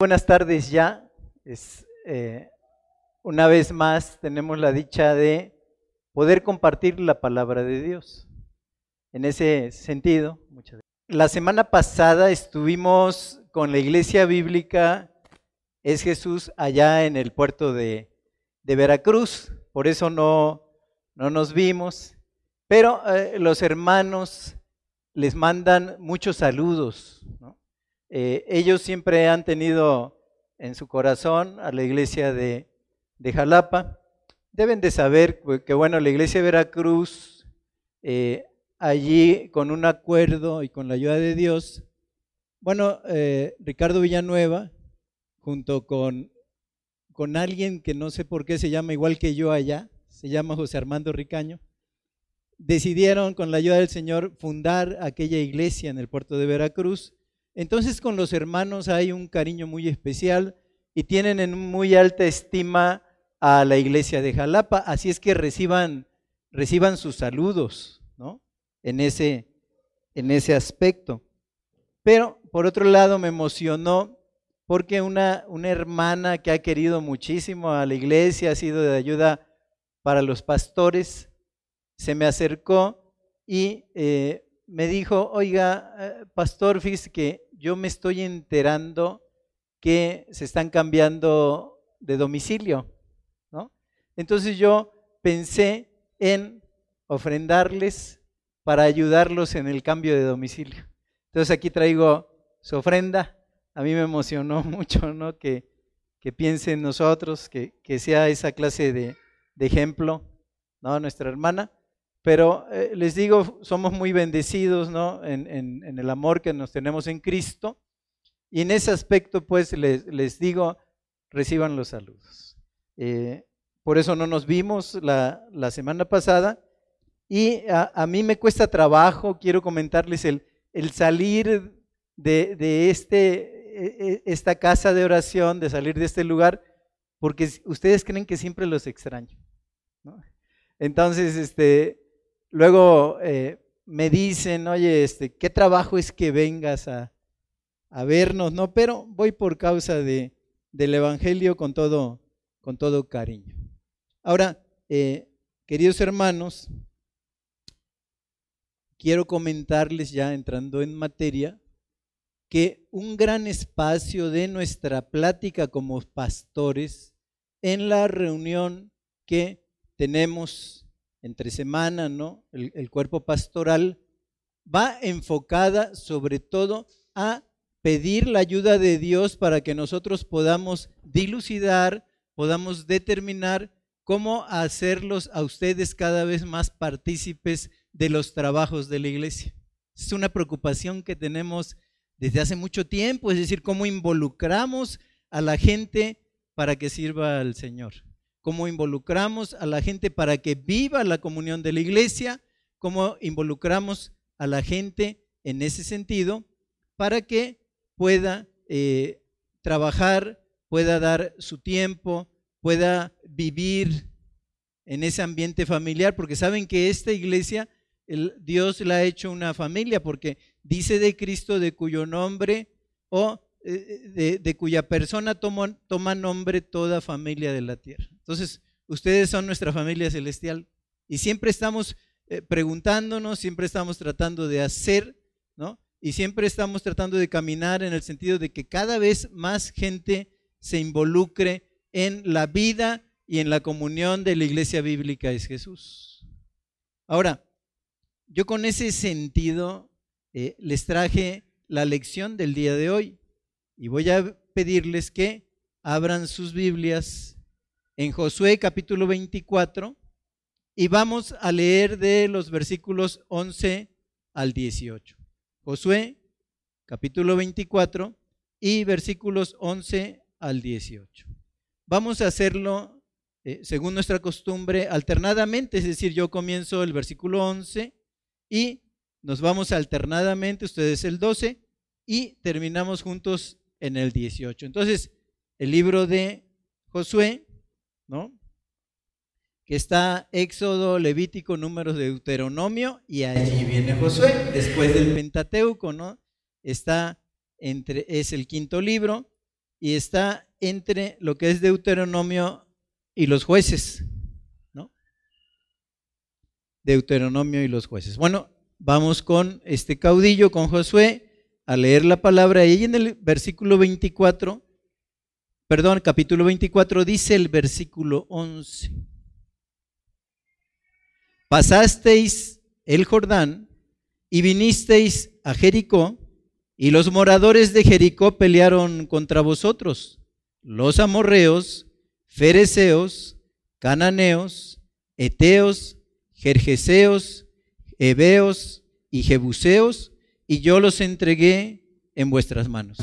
Buenas tardes ya. Es, eh, una vez más tenemos la dicha de poder compartir la palabra de Dios. En ese sentido, muchas la semana pasada estuvimos con la iglesia bíblica Es Jesús allá en el puerto de, de Veracruz, por eso no, no nos vimos, pero eh, los hermanos les mandan muchos saludos. Eh, ellos siempre han tenido en su corazón a la iglesia de, Jalapa. Deben de saber que, bueno, la iglesia de Veracruz, eh, allí con un acuerdo y con la ayuda de Dios, bueno, eh, Ricardo Villanueva, junto con, con alguien que no sé por qué se llama igual que yo allá, se llama José Armando Ricaño, decidieron con la ayuda del Señor fundar aquella iglesia en el puerto de Veracruz. Entonces con los hermanos hay un cariño muy especial y tienen en muy alta estima a la iglesia de Jalapa, así es que reciban, reciban sus saludos, ¿no? En ese, en ese aspecto. Pero por otro lado me emocionó porque una, una hermana que ha querido muchísimo a la iglesia, ha sido de ayuda para los pastores, se me acercó y eh, me dijo, oiga, eh, pastor, fíjese que yo me estoy enterando que se están cambiando de domicilio, ¿no? Entonces yo pensé en ofrendarles para ayudarlos en el cambio de domicilio. Entonces aquí traigo su ofrenda. A mí me emocionó mucho, ¿no? Que, que piense en nosotros, que, que sea esa clase de, de ejemplo, ¿no? Nuestra hermana. Pero eh, les digo, somos muy bendecidos ¿no? En, en, el amor que nos tenemos en Cristo. Y en ese aspecto, pues les, les digo, reciban los saludos. Eh, por eso no nos vimos la, la semana pasada. Y a, a, mí me cuesta trabajo, quiero comentarles, el, el salir de, de este, e, e, esta casa de oración, de salir de este lugar, porque ustedes creen que siempre los extraño. ¿no? Entonces, este, Luego eh, me dicen, oye, este, ¿qué trabajo es que vengas a, vernos? No, pero voy por causa de, del Evangelio con todo, con todo cariño. Ahora, eh, queridos hermanos, quiero comentarles ya entrando en materia que un gran espacio de nuestra plática como pastores en la reunión que tenemos entre semana, ¿no? El, cuerpo pastoral va enfocada sobre todo a pedir la ayuda de Dios para que nosotros podamos dilucidar, podamos determinar cómo hacerlos a ustedes cada vez más partícipes de los trabajos de la iglesia. Es una preocupación que tenemos desde hace mucho tiempo, es decir, cómo involucramos a la gente para que sirva al Señor cómo involucramos a la gente para que viva la comunión de la iglesia, cómo involucramos a la gente en ese sentido para que pueda eh, trabajar, pueda dar su tiempo, pueda vivir en ese ambiente familiar, porque saben que esta iglesia, Dios la ha hecho una familia, porque dice de Cristo de cuyo nombre o eh, de, cuya persona toma, toma nombre toda familia de la tierra. Entonces, ustedes son nuestra familia celestial y siempre estamos eh, preguntándonos, siempre estamos tratando de hacer, ¿no? Y siempre estamos tratando de caminar en el sentido de que cada vez más gente se involucre en la vida y en la comunión de la iglesia bíblica es Jesús. Ahora, yo con ese sentido eh, les traje la lección del día de hoy y voy a pedirles que abran sus Biblias en Josué capítulo 24 y vamos a leer de los versículos 11 al 18. Josué capítulo 24 y versículos 11 al 18. Vamos a hacerlo eh, según nuestra costumbre alternadamente, es decir, yo comienzo el versículo 11 y nos vamos alternadamente, ustedes el 12 y terminamos juntos en el 18. Entonces, el libro de Josué ¿no? Que está Éxodo, Levítico, Números de Deuteronomio y allí viene Josué, después del Pentateuco, ¿no? Está entre, es el quinto libro y está entre lo que es Deuteronomio y los jueces, ¿no? Deuteronomio y los jueces. Bueno, vamos con este caudillo, con Josué, a leer la palabra. Y en el versículo 24, perdón, capítulo 24, dice el versículo 11. Pasasteis el Jordán y vinisteis a Jericó, y los moradores de Jericó pelearon contra vosotros, los amorreos, fereceos, cananeos, eteos, jerjeseos, heveos y jebuseos, y yo los entregué en vuestras manos.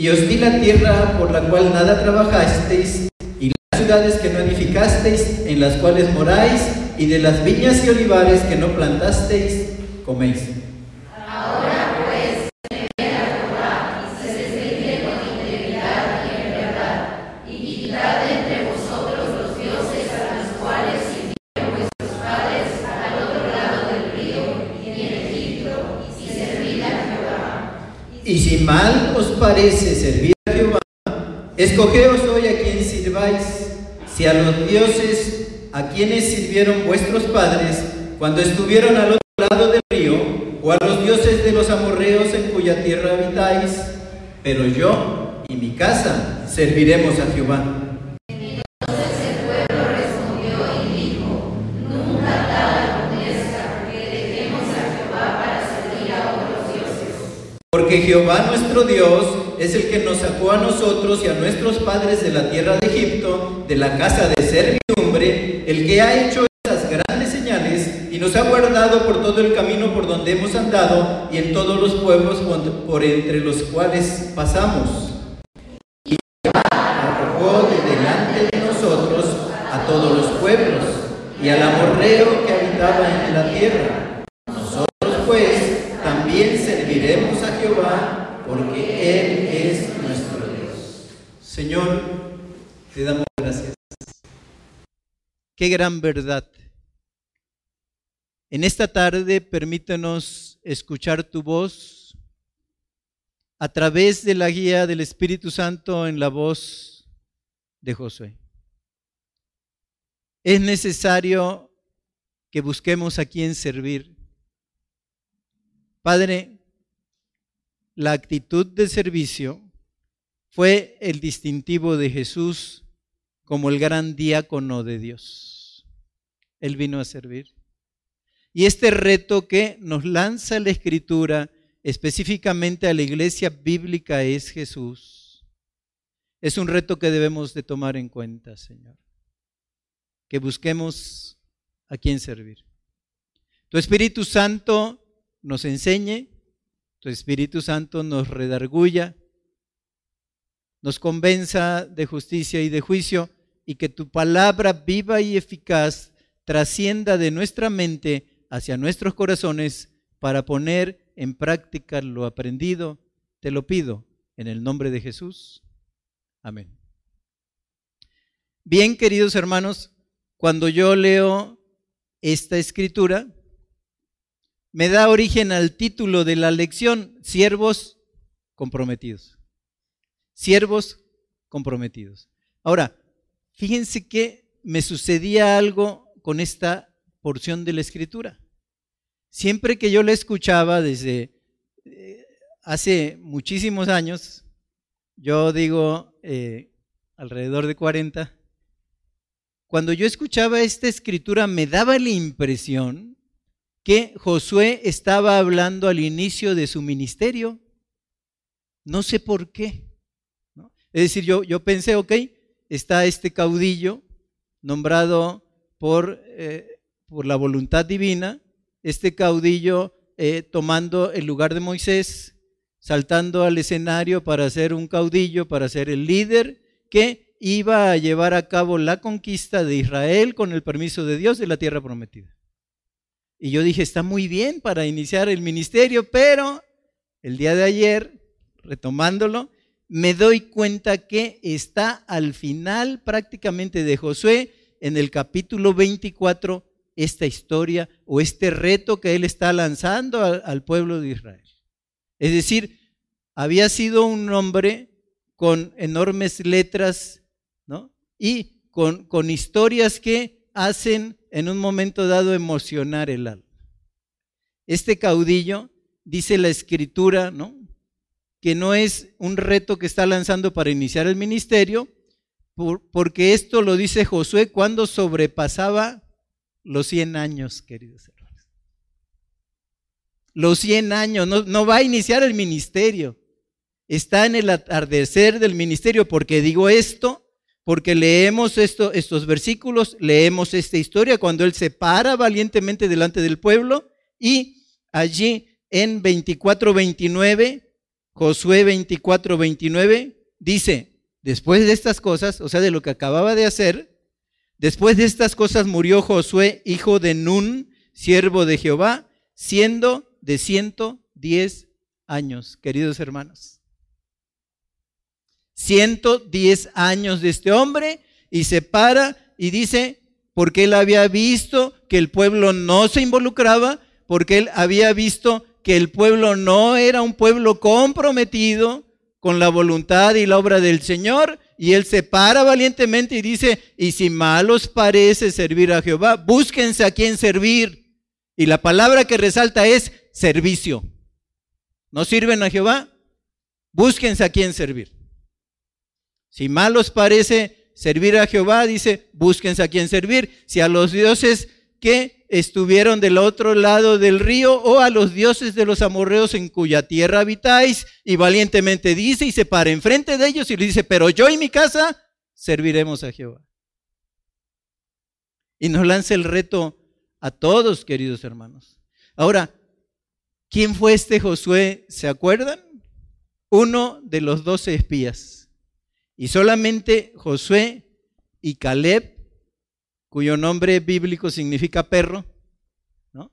y os di la tierra por la cual nada trabajasteis, y las ciudades que no edificasteis, en las cuales moráis, y de las viñas y olivares que no plantasteis, coméis. Ahora pues, a Jehová, y se servirle con integridad y en verdad, y quitad entre vosotros los dioses a los cuales sirvieron vuestros padres al otro lado del río y en Egipto, y servid a Jehová. Y si mal os parece servir a Jehová, escogeos hoy a quien sirváis, si a los dioses a quienes sirvieron vuestros padres cuando estuvieron al otro lado del río, o a los dioses de los amorreos en cuya tierra habitáis, pero yo y mi casa serviremos a Jehová. Porque Jehová nuestro Dios es el que nos sacó a nosotros y a nuestros padres de la tierra de Egipto, de la casa de servidumbre, el que ha hecho estas grandes señales y nos ha guardado por todo el camino por donde hemos andado y en todos los pueblos por entre los cuales pasamos. Y arrojó de delante de nosotros a todos los pueblos y al amorreo que habitaba en la tierra porque Él es nuestro Dios. Señor, te damos gracias. Qué gran verdad. En esta tarde permítenos escuchar tu voz a través de la guía del Espíritu Santo en la voz de Josué. Es necesario que busquemos a quien servir. Padre, la actitud de servicio fue el distintivo de Jesús como el gran diácono de Dios. Él vino a servir. Y este reto que nos lanza la Escritura específicamente a la iglesia bíblica es Jesús. Es un reto que debemos de tomar en cuenta, Señor. Que busquemos a quién servir. Tu Espíritu Santo nos enseñe, tu Espíritu Santo nos redarguya, nos convenza de justicia y de juicio, y que tu palabra viva y eficaz trascienda de nuestra mente hacia nuestros corazones para poner en práctica lo aprendido. Te lo pido en el nombre de Jesús. Amén. Bien, queridos hermanos, cuando yo leo esta escritura, me da origen al título de la lección, siervos comprometidos. Siervos comprometidos. Ahora, fíjense que me sucedía algo con esta porción de la escritura. Siempre que yo la escuchaba desde eh, hace muchísimos años, yo digo eh, alrededor de 40, cuando yo escuchaba esta escritura me daba la impresión que Josué estaba hablando al inicio de su ministerio. No sé por qué. Es decir, yo, yo pensé, ok, está este caudillo nombrado por, eh, por la voluntad divina, este caudillo eh, tomando el lugar de Moisés, saltando al escenario para ser un caudillo, para ser el líder que iba a llevar a cabo la conquista de Israel con el permiso de Dios de la tierra prometida. Y yo dije, está muy bien para iniciar el ministerio, pero el día de ayer, retomándolo, me doy cuenta que está al final prácticamente de Josué, en el capítulo 24, esta historia o este reto que él está lanzando al, pueblo de Israel. Es decir, había sido un hombre con enormes letras, ¿no? Y con, con historias que hacen en un momento dado emocionar el alma. Este caudillo, dice la escritura, ¿no? que no es un reto que está lanzando para iniciar el ministerio, porque esto lo dice Josué cuando sobrepasaba los 100 años, queridos hermanos. Los 100 años, no, va a iniciar el ministerio. Está en el atardecer del ministerio, porque digo esto, porque leemos esto, estos versículos, leemos esta historia cuando él se para valientemente delante del pueblo y allí en 24-29 Josué 24, 29 dice, después de estas cosas, o sea, de lo que acababa de hacer, después de estas cosas murió Josué, hijo de Nun, siervo de Jehová, siendo de 110 años, queridos hermanos. 110 años de este hombre y se para y dice, porque él había visto que el pueblo no se involucraba, porque él había visto que el pueblo no era un pueblo comprometido con la voluntad y la obra del Señor, y él se para valientemente y dice, y si mal os parece servir a Jehová, búsquense a quien servir. Y la palabra que resalta es servicio. ¿No sirven a Jehová? Búsquense a quien servir. Si mal os parece servir a Jehová, dice, búsquense a quien servir. Si a los dioses que estuvieron del otro lado del río o a los dioses de los amorreos en cuya tierra habitáis. Y valientemente dice y se para enfrente de ellos y le dice, pero yo y mi casa serviremos a Jehová. Y nos lanza el reto a todos, queridos hermanos. Ahora, ¿quién fue este Josué? ¿Se acuerdan? Uno de los doce espías. Y solamente Josué y Caleb cuyo nombre bíblico significa perro, ¿no?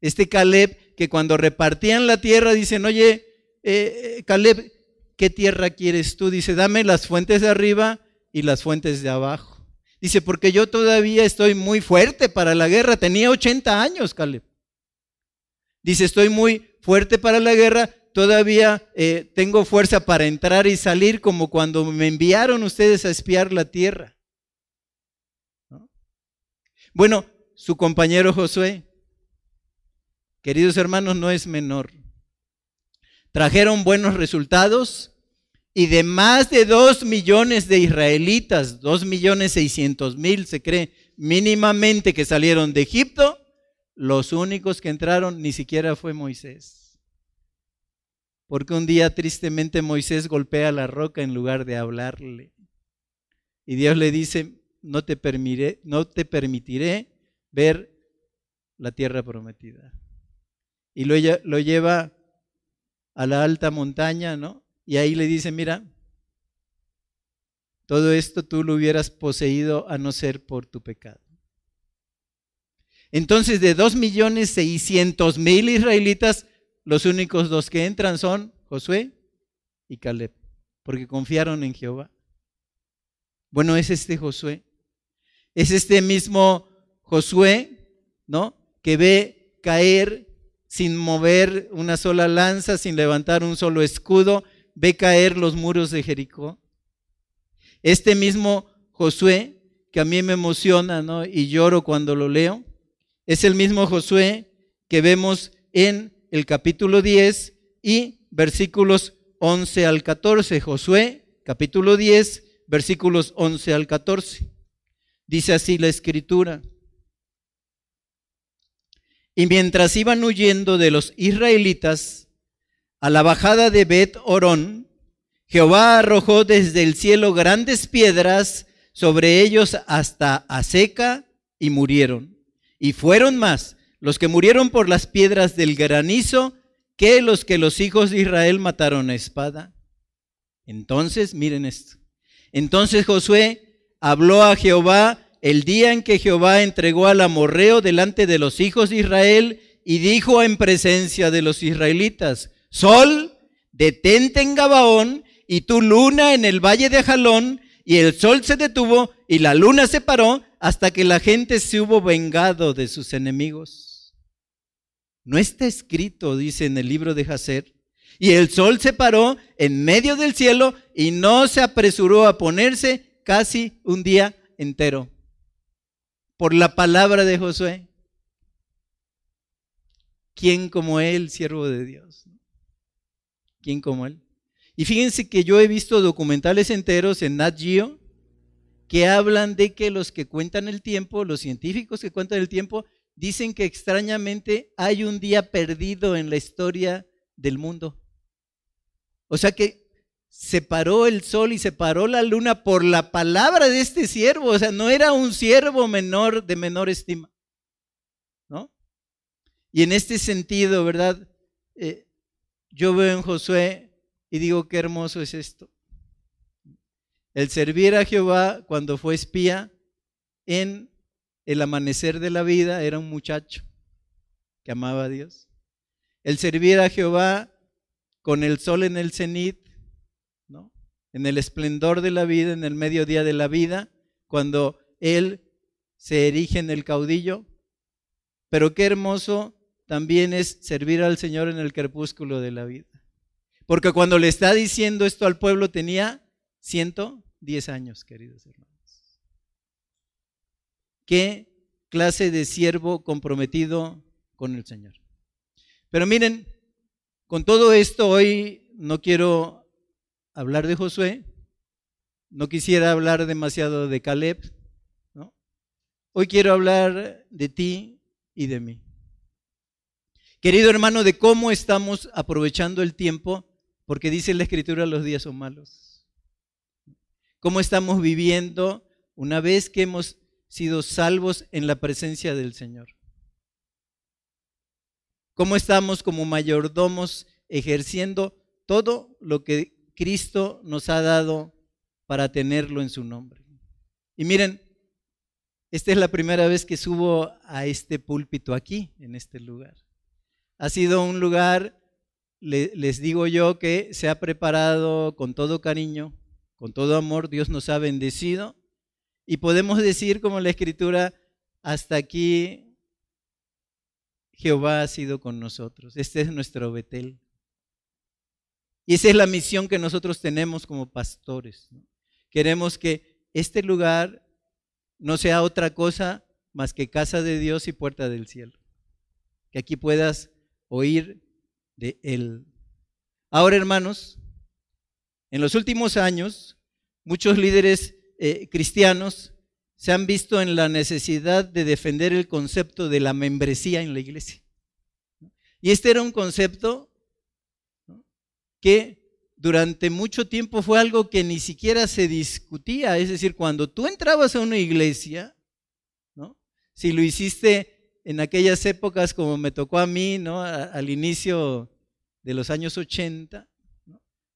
Este Caleb, que cuando repartían la tierra dicen, oye, eh, eh, Caleb, ¿qué tierra quieres tú? Dice, dame las fuentes de arriba y las fuentes de abajo. Dice, porque yo todavía estoy muy fuerte para la guerra. Tenía 80 años, Caleb. Dice, estoy muy fuerte para la guerra. Todavía eh, tengo fuerza para entrar y salir como cuando me enviaron ustedes a espiar la tierra. Bueno, su compañero Josué, queridos hermanos, no es menor. Trajeron buenos resultados y de más de dos millones de israelitas, dos millones seiscientos mil se cree mínimamente que salieron de Egipto, los únicos que entraron ni siquiera fue Moisés. Porque un día tristemente Moisés golpea la roca en lugar de hablarle. Y Dios le dice, no te permitiré, no te permitiré ver la tierra prometida. Y lo, lo lleva a la alta montaña, ¿no? Y ahí le dice, mira, todo esto tú lo hubieras poseído a no ser por tu pecado. Entonces, de dos millones seiscientos mil israelitas, los únicos dos que entran son Josué y Caleb, porque confiaron en Jehová. Bueno, es este Josué es este mismo Josué, ¿no? Que ve caer sin mover una sola lanza, sin levantar un solo escudo, ve caer los muros de Jericó. Este mismo Josué, que a mí me emociona, ¿no? Y lloro cuando lo leo, es el mismo Josué que vemos en el capítulo 10 y versículos 11 al 14. Josué, capítulo 10, versículos 11 al 14. Dice así la escritura. Y mientras iban huyendo de los israelitas a la bajada de Bet Orón, Jehová arrojó desde el cielo grandes piedras sobre ellos hasta a seca y murieron. Y fueron más los que murieron por las piedras del granizo que los que los hijos de Israel mataron a espada. Entonces, miren esto. Entonces Josué habló a Jehová el día en que Jehová entregó al amorreo delante de los hijos de Israel y dijo en presencia de los israelitas, Sol, detente en Gabaón y tu luna en el valle de Jalón, y el sol se detuvo y la luna se paró hasta que la gente se hubo vengado de sus enemigos. No está escrito, dice en el libro de Jacer, y el sol se paró en medio del cielo y no se apresuró a ponerse casi un día entero. Por la palabra de Josué. ¿Quién como él, siervo de Dios? ¿Quién como él? Y fíjense que yo he visto documentales enteros en Nat Geo que hablan de que los que cuentan el tiempo, los científicos que cuentan el tiempo, dicen que extrañamente hay un día perdido en la historia del mundo. O sea que se paró el sol y se paró la luna por la palabra de este siervo. O sea, no era un siervo menor de menor estima. ¿No? Y en este sentido, ¿verdad? Eh, yo veo en Josué y digo, qué hermoso es esto. El servir a Jehová cuando fue espía en el amanecer de la vida era un muchacho que amaba a Dios. El servir a Jehová con el sol en el cenit, ¿no? en el esplendor de la vida, en el mediodía de la vida, cuando Él se erige en el caudillo. Pero qué hermoso también es servir al Señor en el crepúsculo de la vida. Porque cuando le está diciendo esto al pueblo tenía 110 años, queridos hermanos. ¿Qué clase de siervo comprometido con el Señor? Pero miren, con todo esto hoy no quiero hablar de Josué, no quisiera hablar demasiado de Caleb, ¿no? Hoy quiero hablar de ti y de mí. Querido hermano, de cómo estamos aprovechando el tiempo porque dice la escritura los días son malos. ¿Cómo estamos viviendo una vez que hemos sido salvos en la presencia del Señor? ¿Cómo estamos como mayordomos ejerciendo todo lo que Cristo nos ha dado para tenerlo en su nombre? Y miren, esta es la primera vez que subo a este púlpito aquí, en este lugar. Ha sido un lugar les digo yo que se ha preparado con todo cariño, con todo amor, Dios nos ha bendecido y podemos decir como la escritura, hasta aquí Jehová ha sido con nosotros, este es nuestro Betel. Y esa es la misión que nosotros tenemos como pastores. Queremos que este lugar no sea otra cosa más que casa de Dios y puerta del cielo. Que aquí puedas oír de Él. Ahora, hermanos, en los últimos años, muchos líderes eh, cristianos se han visto en la necesidad de defender el concepto de la membresía en la iglesia. Y este era un concepto que durante mucho tiempo fue algo que ni siquiera se discutía. Es decir, cuando tú entrabas a una iglesia, si lo hiciste en aquellas épocas como me tocó a mí, ¿no? al inicio de los años 80,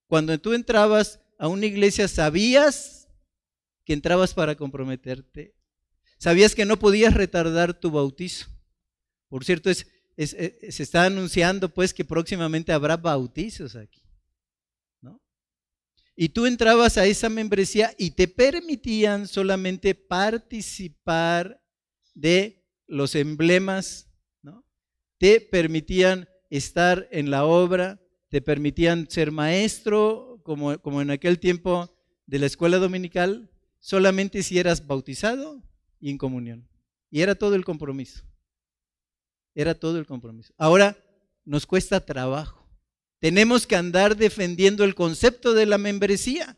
cuando tú entrabas a una iglesia sabías que entrabas para comprometerte, sabías que no podías retardar tu bautizo. Por cierto, es, se está anunciando pues que próximamente habrá bautizos aquí. ¿no? Y tú entrabas a esa membresía y te permitían solamente participar de los emblemas, ¿no? te permitían estar en la obra, te permitían ser maestro, como, como en aquel tiempo de la escuela dominical, solamente si eras bautizado y en comunión. Y era todo el compromiso. Era todo el compromiso. Ahora nos cuesta trabajo. Tenemos que andar defendiendo el concepto de la membresía,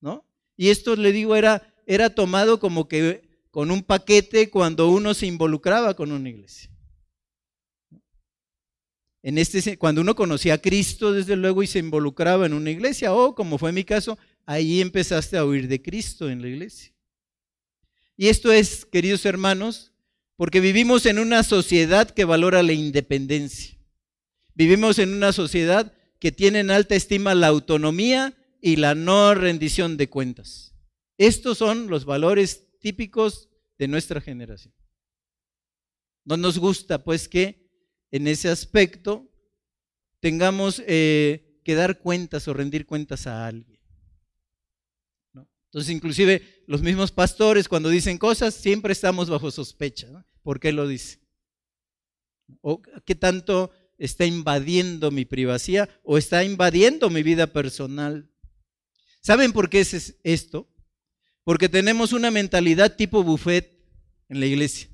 ¿no? Y esto le digo era era tomado como que con un paquete cuando uno se involucraba con una iglesia. En este, cuando uno conocía a Cristo, desde luego, y se involucraba en una iglesia, o como fue mi caso, ahí empezaste a oír de Cristo en la iglesia. Y esto es, queridos hermanos, porque vivimos en una sociedad que valora la independencia. Vivimos en una sociedad que tiene en alta estima la autonomía y la no rendición de cuentas. Estos son los valores típicos de nuestra generación. No nos gusta pues que en ese aspecto tengamos eh, que dar cuentas o rendir cuentas a alguien. Entonces, inclusive los mismos pastores cuando dicen cosas, siempre estamos bajo sospecha. ¿Por qué lo dice? ¿O qué tanto está invadiendo mi privacidad o está invadiendo mi vida personal? ¿Saben por qué es esto? Porque tenemos una mentalidad tipo buffet en la iglesia.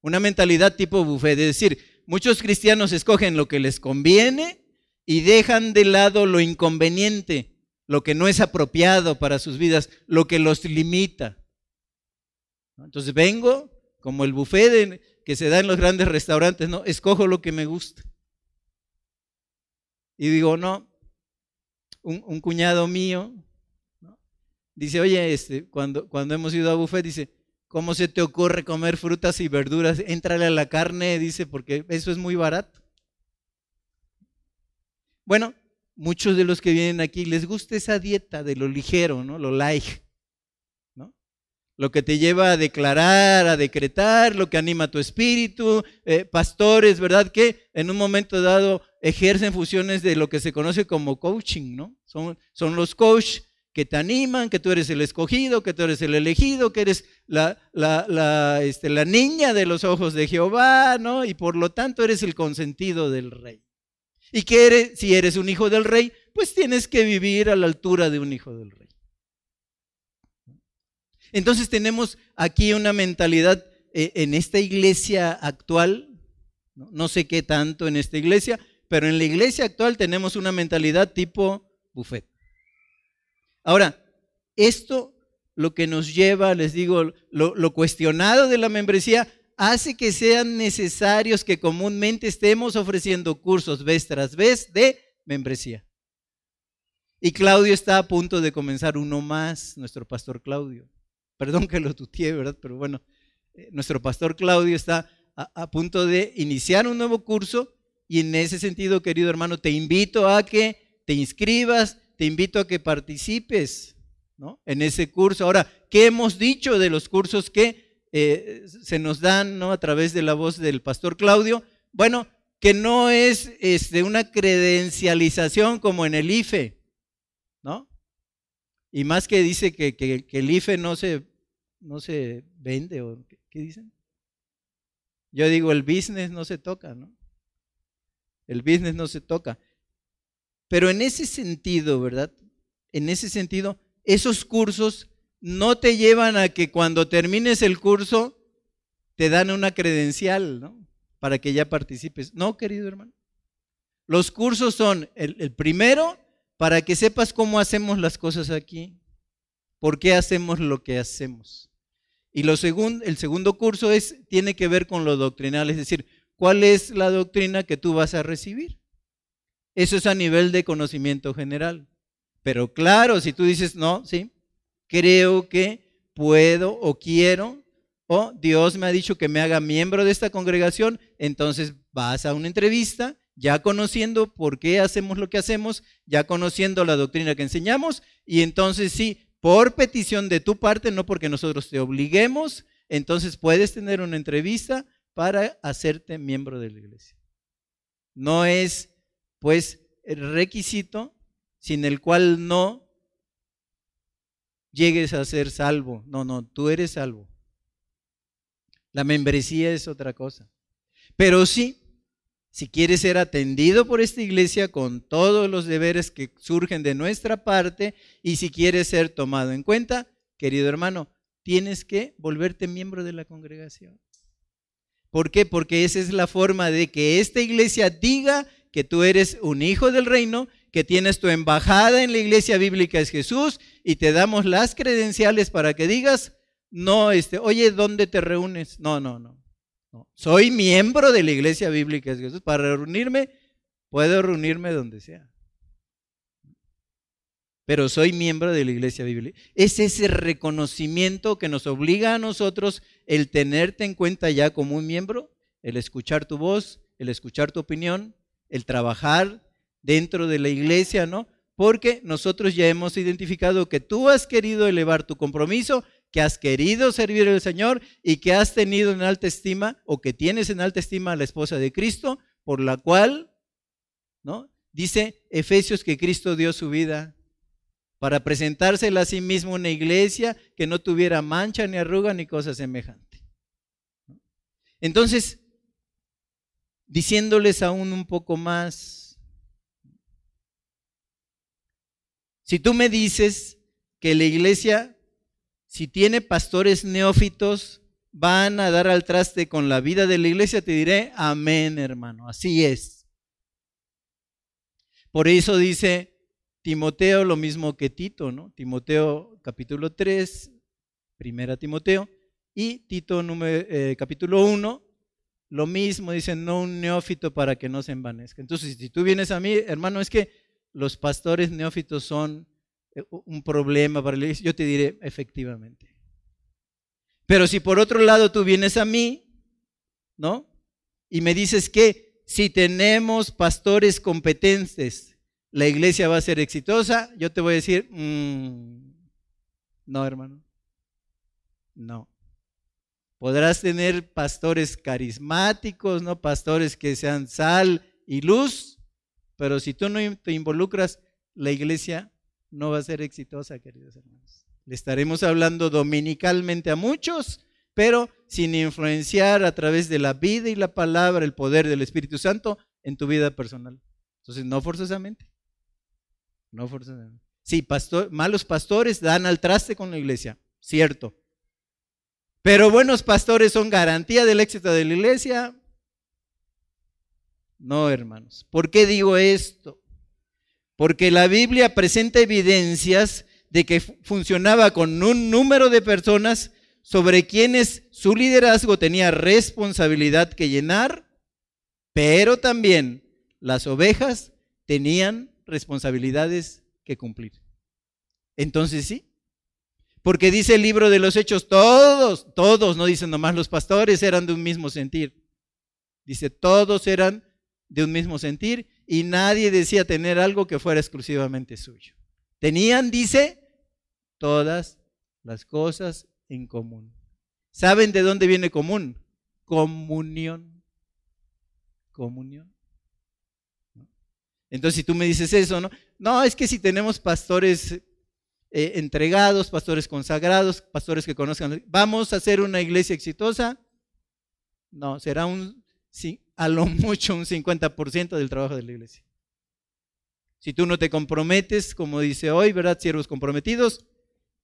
Una mentalidad tipo buffet. Es decir, muchos cristianos escogen lo que les conviene y dejan de lado lo inconveniente, lo que no es apropiado para sus vidas, lo que los limita. Entonces vengo como el buffet que se da en los grandes restaurantes, ¿no? Escojo lo que me gusta. Y digo, no, un, cuñado mío dice, oye, este, cuando, cuando hemos ido a buffet, dice, ¿Cómo se te ocurre comer frutas y verduras? Éntrale a la carne, dice, porque eso es muy barato. Bueno, muchos de los que vienen aquí les gusta esa dieta de lo ligero, ¿no? Lo light, ¿no? Lo que te lleva a declarar, a decretar, lo que anima tu espíritu. Eh, pastores, ¿verdad? Que en un momento dado ejercen funciones de lo que se conoce como coaching, ¿no? Son, los coach que te animan, que tú eres el escogido, que tú eres el elegido, que eres este, la niña de los ojos de Jehová, ¿no? Y por lo tanto eres el consentido del rey. Y que eres, si eres un hijo del rey, pues tienes que vivir a la altura de un hijo del rey. Entonces tenemos aquí una mentalidad eh, en esta iglesia actual, no sé qué tanto en esta iglesia, pero en la iglesia actual tenemos una mentalidad tipo buffet. Ahora, esto lo que nos lleva, les digo, lo, cuestionado de la membresía, hace que sean necesarios que comúnmente estemos ofreciendo cursos vez tras vez de membresía. Y Claudio está a punto de comenzar uno más, nuestro pastor Claudio. Perdón que lo tutié, ¿verdad? Pero bueno, eh, nuestro pastor Claudio está a punto de iniciar un nuevo curso y en ese sentido, querido hermano, te invito a que te inscribas, te invito a que participes ¿no? en ese curso. Ahora, ¿qué hemos dicho de los cursos que eh, se nos dan ¿no? a través de la voz del pastor Claudio? Bueno, que no es este, una credencialización como en el IFE, ¿no? Y más que dice que, que, el IFE no se, no se vende, o ¿qué dicen? Yo digo, el business no se toca, ¿no? El business no se toca. Pero en ese sentido, ¿verdad? En ese sentido, esos cursos no te llevan a que cuando termines el curso te dan una credencial, ¿no? Para que ya participes. No, querido hermano. Los cursos son el, primero para que sepas cómo hacemos las cosas aquí, por qué hacemos lo que hacemos. Y lo el segundo curso es, tiene que ver con lo doctrinal, es decir, cuál es la doctrina que tú vas a recibir. Eso es a nivel de conocimiento general. Pero claro, si tú dices, no, sí, creo que puedo o quiero, o Dios me ha dicho que me haga miembro de esta congregación, entonces vas a una entrevista, ya conociendo por qué hacemos lo que hacemos, ya conociendo la doctrina que enseñamos, y entonces sí, por petición de tu parte, no porque nosotros te obliguemos, entonces puedes tener una entrevista para hacerte miembro de la iglesia. No es pues el requisito sin el cual no llegues a ser salvo. No, no, tú eres salvo. La membresía es otra cosa. Pero sí, si quieres ser atendido por esta iglesia con todos los deberes que surgen de nuestra parte y si quieres ser tomado en cuenta, querido hermano, tienes que volverte miembro de la congregación. ¿Por qué? Porque esa es la forma de que esta iglesia diga que tú eres un hijo del reino, que tienes tu embajada en la iglesia bíblica es Jesús y te damos las credenciales para que digas, no, este, oye, ¿dónde te reúnes? No, no, no, no. Soy miembro de la iglesia bíblica es Jesús. Para reunirme, puedo reunirme donde sea. Pero soy miembro de la iglesia bíblica. Es ese reconocimiento que nos obliga a nosotros el tenerte en cuenta ya como un miembro, el escuchar tu voz, el escuchar tu opinión, el trabajar dentro de la iglesia, ¿no? Porque nosotros ya hemos identificado que tú has querido elevar tu compromiso, que has querido servir al Señor y que has tenido en alta estima o que tienes en alta estima a la esposa de Cristo, por la cual, ¿no? Dice Efesios que Cristo dio su vida para presentársela a sí mismo una iglesia que no tuviera mancha ni arruga ni cosa semejante. Entonces, diciéndoles aún un poco más, si tú me dices que la iglesia, si tiene pastores neófitos, van a dar al traste con la vida de la iglesia, te diré, amén, hermano, así es. Por eso dice Timoteo lo mismo que Tito, ¿no? Timoteo capítulo 3, primera Timoteo, y Tito número, eh, capítulo 1, lo mismo, dice, no un neófito para que no se envanezca. Entonces, si tú vienes a mí, hermano, es que los pastores neófitos son eh, un problema para la iglesia, yo te diré, efectivamente. Pero si por otro lado tú vienes a mí, ¿no? Y me dices que si tenemos pastores competentes, la iglesia va a ser exitosa, yo te voy a decir, mm, no, hermano, no. Podrás tener pastores carismáticos, ¿no? Pastores que sean sal y luz, pero si tú no te involucras, la iglesia no va a ser exitosa, queridos hermanos. Le estaremos hablando dominicalmente a muchos, pero sin influenciar a través de la vida y la palabra el poder del Espíritu Santo en tu vida personal. Entonces, no forzosamente. No forzosamente. Sí, pastor, malos pastores dan al traste con la iglesia, cierto. Pero buenos pastores son garantía del éxito de la iglesia. No, hermanos. ¿Por qué digo esto? Porque la Biblia presenta evidencias de que funcionaba con un número de personas sobre quienes su liderazgo tenía responsabilidad que llenar, pero también las ovejas tenían responsabilidades que cumplir. Entonces sí, porque dice el libro de los hechos, todos, todos, no dicen nomás los pastores eran de un mismo sentir. Dice, todos eran de un mismo sentir y nadie decía tener algo que fuera exclusivamente suyo. Tenían, dice, todas las cosas en común. ¿Saben de dónde viene común? Comunión. Comunión. Entonces, si tú me dices eso, ¿no? No, es que si tenemos pastores eh, entregados, pastores consagrados, pastores que conozcan, ¿vamos a hacer una iglesia exitosa? No, será un, sí, a lo mucho un 50% del trabajo de la iglesia. Si tú no te comprometes, como dice hoy, ¿verdad? Siervos comprometidos,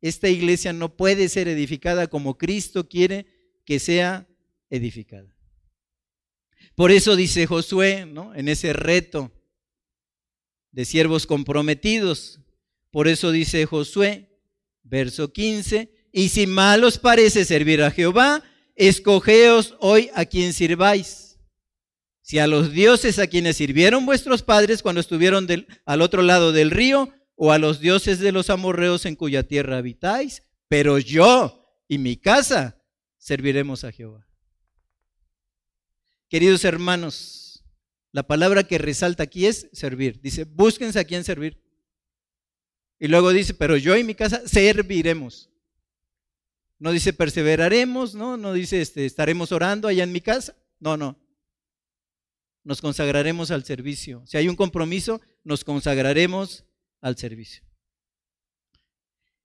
esta iglesia no puede ser edificada como Cristo quiere que sea edificada. Por eso dice Josué, ¿no? En ese reto de siervos comprometidos. Por eso dice Josué, verso 15, y si mal os parece servir a Jehová, escogeos hoy a quien sirváis. Si a los dioses a quienes sirvieron vuestros padres cuando estuvieron al otro lado del río, o a los dioses de los amorreos en cuya tierra habitáis, pero yo y mi casa serviremos a Jehová. Queridos hermanos, la palabra que resalta aquí es servir. Dice, búsquense a quién servir. Y luego dice, pero yo y mi casa serviremos. No dice perseveraremos, no, no dice este, estaremos orando allá en mi casa. No, no. Nos consagraremos al servicio. Si hay un compromiso, nos consagraremos al servicio.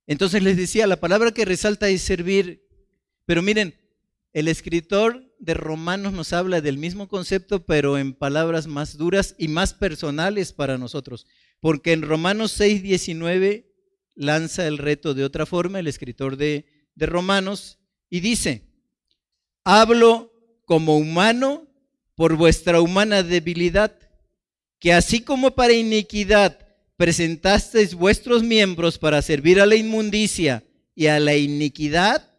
Entonces les decía, la palabra que resalta es servir. Pero miren, el escritor de Romanos nos habla del mismo concepto, pero en palabras más duras y más personales para nosotros. Porque en Romanos 6, 19 lanza el reto de otra forma, el escritor de, de Romanos, y dice, hablo como humano por vuestra humana debilidad, que así como para iniquidad presentasteis vuestros miembros para servir a la inmundicia y a la iniquidad,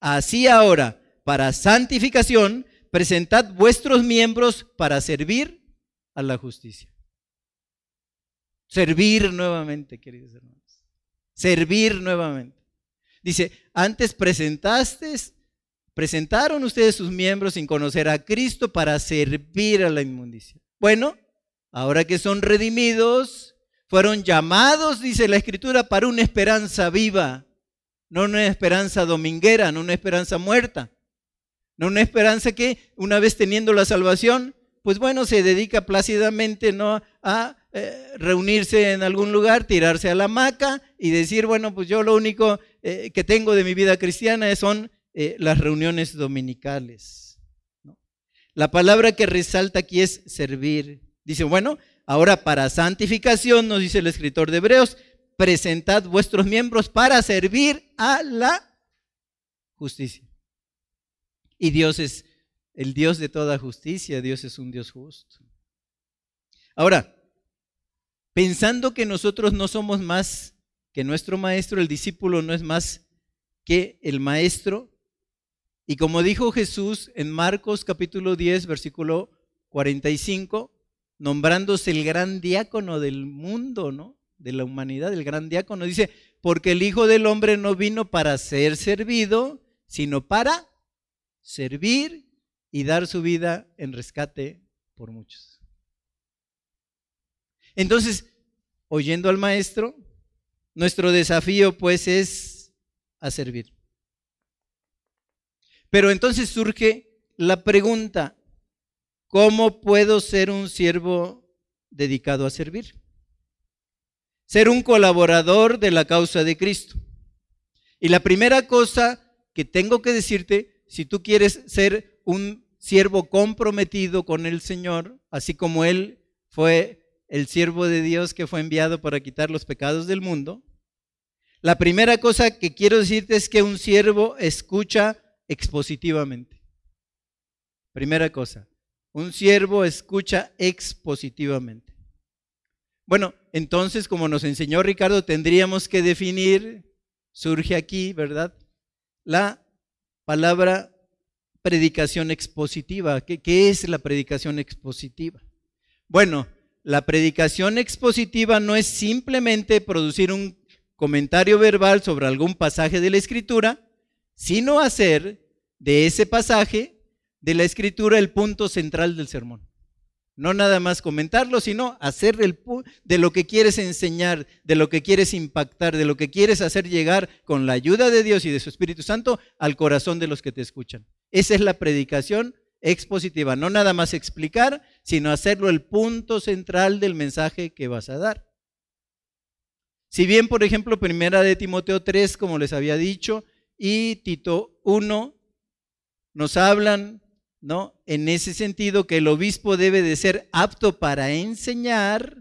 así ahora para santificación, presentad vuestros miembros para servir a la justicia. Servir nuevamente, queridos hermanos. Servir nuevamente. Dice, antes presentaste, presentaron ustedes sus miembros sin conocer a Cristo para servir a la inmundicia. Bueno, ahora que son redimidos, fueron llamados, dice la Escritura, para una esperanza viva, no una esperanza dominguera, no una esperanza muerta. No una esperanza que una vez teniendo la salvación, pues bueno, se dedica plácidamente ¿no? a eh, reunirse en algún lugar, tirarse a la hamaca y decir, bueno, pues yo lo único eh, que tengo de mi vida cristiana son eh, las reuniones dominicales. La palabra que resalta aquí es servir. Dice, bueno, ahora para santificación, nos dice el escritor de Hebreos, presentad vuestros miembros para servir a la justicia. Y Dios es el Dios de toda justicia, Dios es un Dios justo. Ahora, pensando que nosotros no somos más que nuestro maestro, el discípulo no es más que el maestro, y como dijo Jesús en Marcos capítulo 10, versículo 45, nombrándose el gran diácono del mundo, ¿no? De la humanidad, el gran diácono, dice, porque el Hijo del Hombre no vino para ser servido, sino para servir y dar su vida en rescate por muchos. Entonces, oyendo al maestro, nuestro desafío pues es a servir. Pero entonces surge la pregunta, ¿cómo puedo ser un siervo dedicado a servir? Ser un colaborador de la causa de Cristo. Y la primera cosa que tengo que decirte, si tú quieres ser un siervo comprometido con el Señor, así como Él fue el siervo de Dios que fue enviado para quitar los pecados del mundo, la primera cosa que quiero decirte es que un siervo escucha expositivamente. Primera cosa, un siervo escucha expositivamente. Bueno, entonces, como nos enseñó Ricardo, tendríamos que definir, surge aquí, ¿verdad? la palabra predicación expositiva. ¿Qué, ¿Qué, es la predicación expositiva? Bueno, la predicación expositiva no es simplemente producir un comentario verbal sobre algún pasaje de la escritura, sino hacer de ese pasaje de la escritura el punto central del sermón. No nada más comentarlo, sino hacer el, de lo que quieres enseñar, de lo que quieres impactar, de lo que quieres hacer llegar con la ayuda de Dios y de su Espíritu Santo al corazón de los que te escuchan. Esa es la predicación expositiva, no nada más explicar, sino hacerlo el punto central del mensaje que vas a dar. Si bien, por ejemplo, primera de Timoteo 3, como les había dicho, y Tito 1 nos hablan ¿no? En ese sentido que el obispo debe de ser apto para enseñar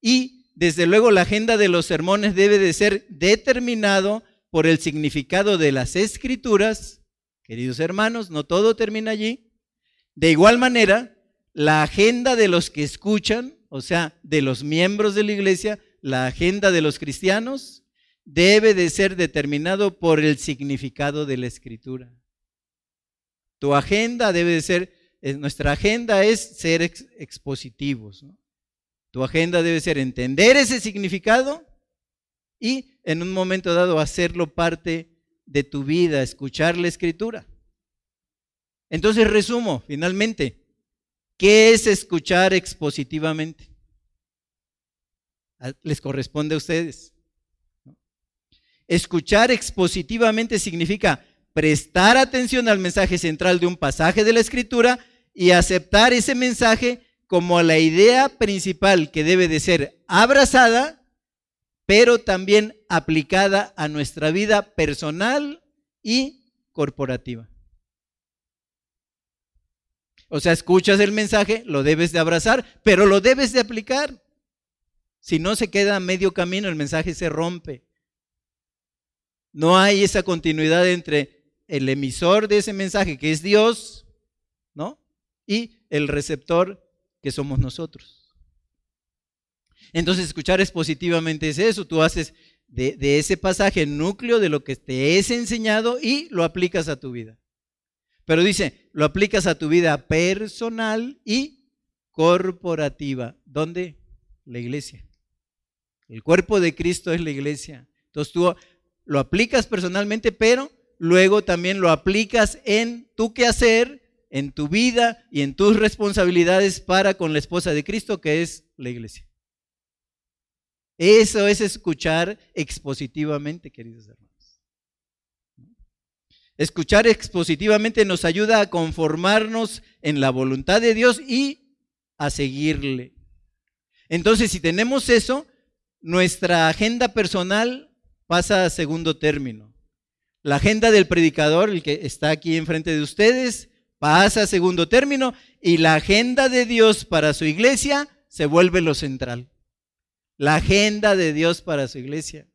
y desde luego la agenda de los sermones debe de ser determinado por el significado de las escrituras. Queridos hermanos, no todo termina allí. De igual manera, la agenda de los que escuchan, o sea, de los miembros de la iglesia, la agenda de los cristianos, debe de ser determinado por el significado de la escritura. Tu agenda debe de ser, eh, nuestra agenda es ser expositivos. Tu agenda debe ser entender ese significado y en un momento dado hacerlo parte de tu vida, escuchar la escritura. Entonces resumo, finalmente, ¿qué es escuchar expositivamente? Les corresponde a ustedes. Escuchar expositivamente significa prestar atención al mensaje central de un pasaje de la escritura y aceptar ese mensaje como la idea principal que debe de ser abrazada, pero también aplicada a nuestra vida personal y corporativa. O sea, escuchas el mensaje, lo debes de abrazar, pero lo debes de aplicar. Si no se queda a medio camino, el mensaje se rompe. No hay esa continuidad entre el emisor de ese mensaje, que es Dios, ¿no? Y el receptor, que somos nosotros. Entonces, escuchar es eso. Tú haces de, de ese pasaje el núcleo de lo que te es enseñado y lo aplicas a tu vida. Pero dice, lo aplicas a tu vida personal y corporativa. ¿Dónde? La iglesia. El cuerpo de Cristo es la iglesia. Entonces tú lo aplicas personalmente, pero luego también lo aplicas en tu quehacer, en tu vida y en tus responsabilidades para con la esposa de Cristo, que es la iglesia. Eso es escuchar expositivamente, queridos hermanos. Escuchar expositivamente nos ayuda a conformarnos en la voluntad de Dios y a seguirle. Entonces, si tenemos eso, nuestra agenda personal pasa a segundo término. La agenda del predicador, el que está aquí enfrente de ustedes, pasa a segundo término y la agenda de Dios para su iglesia se vuelve lo central. La agenda de Dios para su iglesia.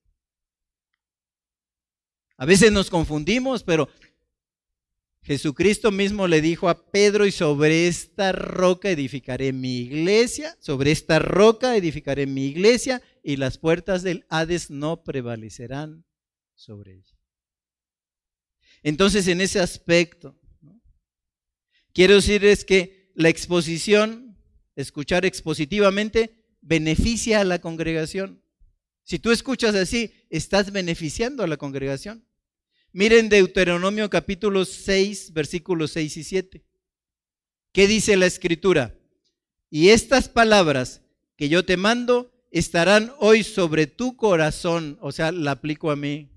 A veces nos confundimos, pero Jesucristo mismo le dijo a Pedro, y sobre esta roca edificaré mi iglesia, sobre esta roca edificaré mi iglesia, y las puertas del Hades no prevalecerán sobre ella. Entonces, en ese aspecto, quiero decirles que la exposición, escuchar expositivamente, beneficia a la congregación. Si tú escuchas así, estás beneficiando a la congregación. Miren Deuteronomio capítulo 6, versículos 6 y 7. ¿Qué dice la escritura? Y estas palabras que yo te mando estarán hoy sobre tu corazón. O sea, la aplico a mí.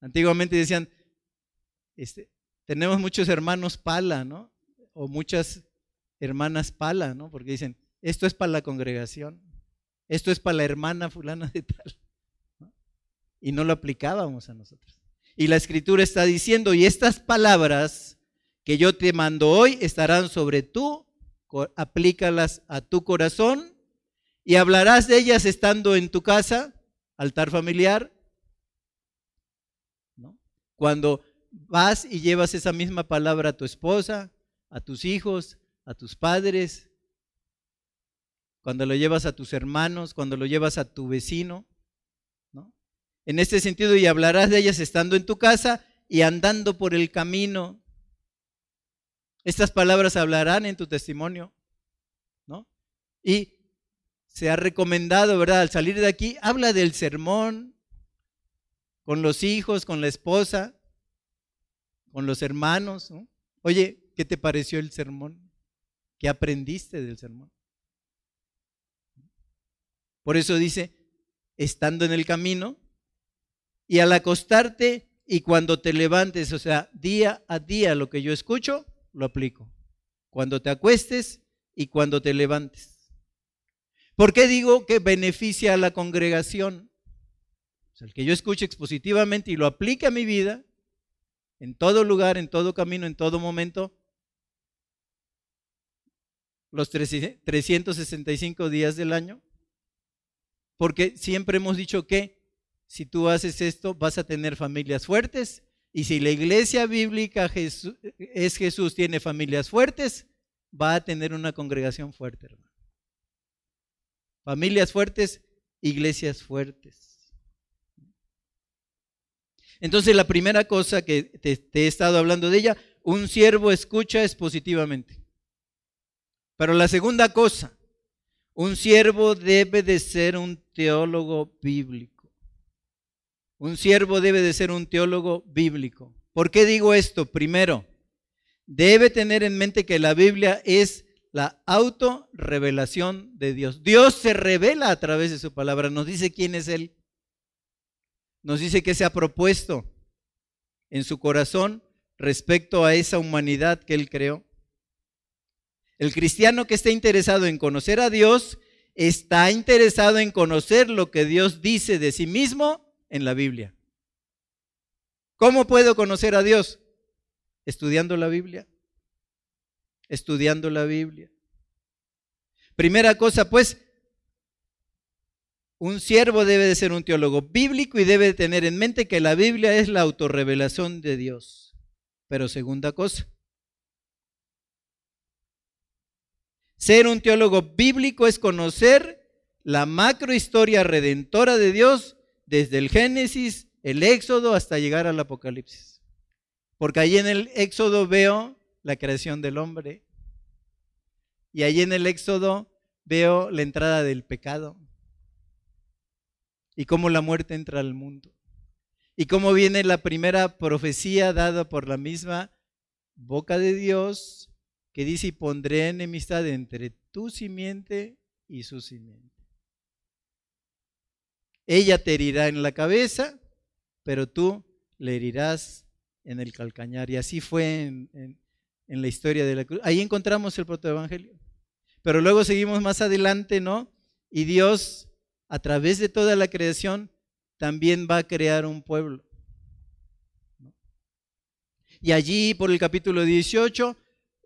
Antiguamente decían, este, tenemos muchos hermanos pala, ¿no? O muchas hermanas pala, ¿no? Porque dicen, esto es para la congregación, esto es para la hermana fulana de tal y no lo aplicábamos a nosotros. Y la escritura está diciendo, y estas palabras que yo te mando hoy estarán sobre tú, aplícalas a tu corazón y hablarás de ellas estando en tu casa, altar familiar. Cuando vas y llevas esa misma palabra a tu esposa, a tus hijos, a tus padres, cuando lo llevas a tus hermanos, cuando lo llevas a tu vecino, en este sentido, y hablarás de ellas estando en tu casa y andando por el camino. Estas palabras hablarán en tu testimonio, ¿no? Y se ha recomendado, ¿verdad? Al salir de aquí, habla del sermón con los hijos, con la esposa, con los hermanos. ¿no? Oye, ¿qué te pareció el sermón? ¿Qué aprendiste del sermón? Por eso dice, estando en el camino, y al acostarte y cuando te levantes, o sea, día a día lo que yo escucho, lo aplico. Cuando te acuestes y cuando te levantes. ¿Por qué digo que beneficia a la congregación? el que yo escuche expositivamente y lo aplique a mi vida, en todo lugar, en todo camino, en todo momento, los 365 días del año, porque siempre hemos dicho que si tú haces esto, vas a tener familias fuertes. Y si la iglesia bíblica es Jesús, tiene familias fuertes, va a tener una congregación fuerte, hermano. Familias fuertes, iglesias fuertes. Entonces la primera cosa que te, he estado hablando de ella, un siervo escucha es positivamente. Pero la segunda cosa, un siervo debe de ser un teólogo bíblico. Un siervo debe de ser un teólogo bíblico. ¿Por qué digo esto? Primero, debe tener en mente que la Biblia es la autorrevelación de Dios. Dios se revela a través de su palabra, nos dice quién es Él. Nos dice que se ha propuesto en su corazón respecto a esa humanidad que Él creó. El cristiano que está interesado en conocer a Dios está interesado en conocer lo que Dios dice de sí mismo en la Biblia. ¿Cómo puedo conocer a Dios? Estudiando la Biblia. Estudiando la Biblia. Primera cosa, pues, un siervo debe de ser un teólogo bíblico y debe de tener en mente que la Biblia es la autorrevelación de Dios. Pero segunda cosa, ser un teólogo bíblico es conocer la macrohistoria redentora de Dios desde el Génesis, el Éxodo, hasta llegar al Apocalipsis. Porque allí en el Éxodo veo la creación del hombre. Y allí en el Éxodo veo la entrada del pecado. Y cómo la muerte entra al mundo. Y cómo viene la primera profecía dada por la misma boca de Dios que dice, y pondré enemistad entre tu simiente y su simiente. Ella te herirá en la cabeza, pero tú le herirás en el calcañar. Y así fue en, la historia de la cruz. Ahí encontramos el protoevangelio. Pero luego seguimos más adelante, ¿no? Y Dios, a través de toda la creación, también va a crear un pueblo. Y allí, por el capítulo 18,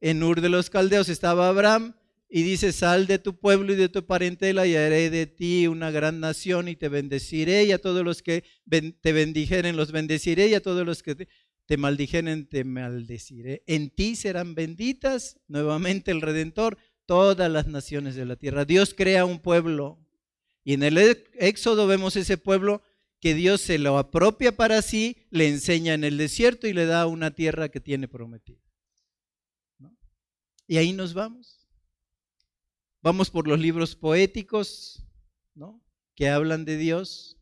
en Ur de los Caldeos estaba Abraham y dice, sal de tu pueblo y de tu parentela y haré de ti una gran nación y te bendeciré y a todos los que te bendijeren los bendeciré y a todos los que te, maldijeren te maldeciré. En ti serán benditas nuevamente el Redentor todas las naciones de la tierra. Dios crea un pueblo y en el Éxodo vemos ese pueblo que Dios se lo apropia para sí, le enseña en el desierto y le da una tierra que tiene prometida. Y ahí nos vamos. Vamos por los libros poéticos, ¿no? Que hablan de Dios.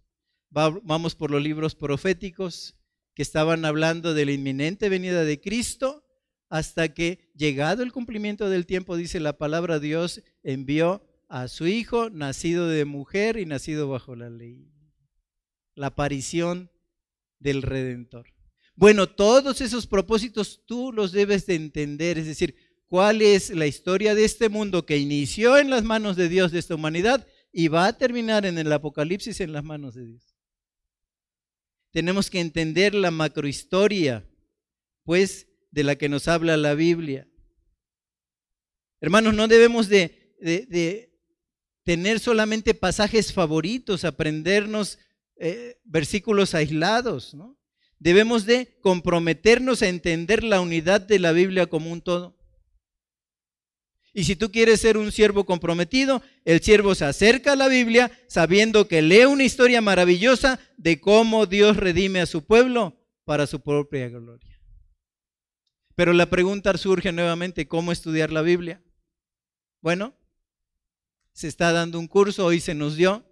vamos por los libros proféticos que estaban hablando de la inminente venida de Cristo, hasta que, llegado el cumplimiento del tiempo, dice la palabra, Dios envió a su Hijo, nacido de mujer y nacido bajo la ley la aparición del Redentor. Bueno, todos esos propósitos tú los debes de entender, es decir, cuál es la historia de este mundo que inició en las manos de Dios de esta humanidad y va a terminar en el Apocalipsis en las manos de Dios. Tenemos que entender la macrohistoria, pues, de la que nos habla la Biblia. Hermanos, no debemos de, de tener solamente pasajes favoritos, aprendernos eh, versículos aislados, ¿no? Debemos de comprometernos a entender la unidad de la Biblia como un todo. Y si tú quieres ser un siervo comprometido, el siervo se acerca a la Biblia sabiendo que lee una historia maravillosa de cómo Dios redime a su pueblo para su propia gloria. Pero la pregunta surge nuevamente, ¿cómo estudiar la Biblia? Bueno, se está dando un curso, hoy se nos dio,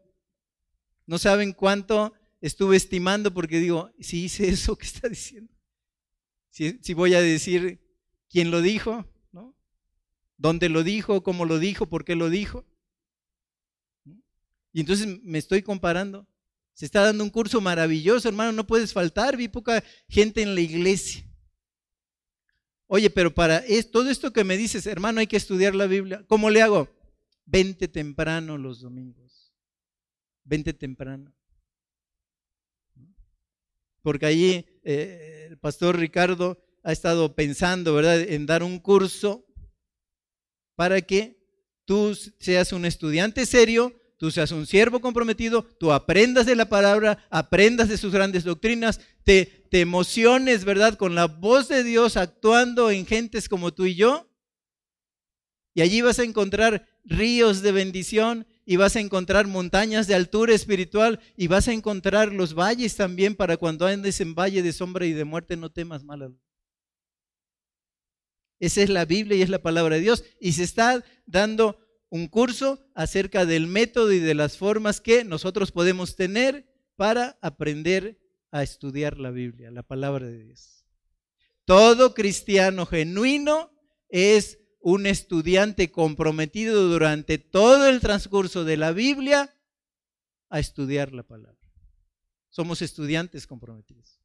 no saben cuánto estuve estimando porque digo, si hice eso que está diciendo, si, voy a decir quién lo dijo. ¿Dónde lo dijo? ¿Cómo lo dijo? ¿Por qué lo dijo? Y entonces me estoy comparando. Se está dando un curso maravilloso, hermano, no puedes faltar. Vi poca gente en la iglesia. Oye, pero para todo esto que me dices, hermano, hay que estudiar la Biblia. ¿Cómo le hago? Vente temprano los domingos vente temprano. Porque allí eh, el pastor Ricardo ha estado pensando, ¿verdad?, en dar un curso para que tú seas un estudiante serio, tú seas un siervo comprometido, tú aprendas de la palabra, aprendas de sus grandes doctrinas, te, emociones, ¿verdad?, con la voz de Dios actuando en gentes como tú y yo. Y allí vas a encontrar ríos de bendición y vas a encontrar montañas de altura espiritual y vas a encontrar los valles también para cuando andes en valle de sombra y de muerte no temas mal. Esa es la Biblia y es la palabra de Dios. Y se está dando un curso acerca del método y de las formas que nosotros podemos tener para aprender a estudiar la Biblia, la palabra de Dios. Todo cristiano genuino es un estudiante comprometido durante todo el transcurso de la Biblia a estudiar la palabra. Somos estudiantes comprometidos.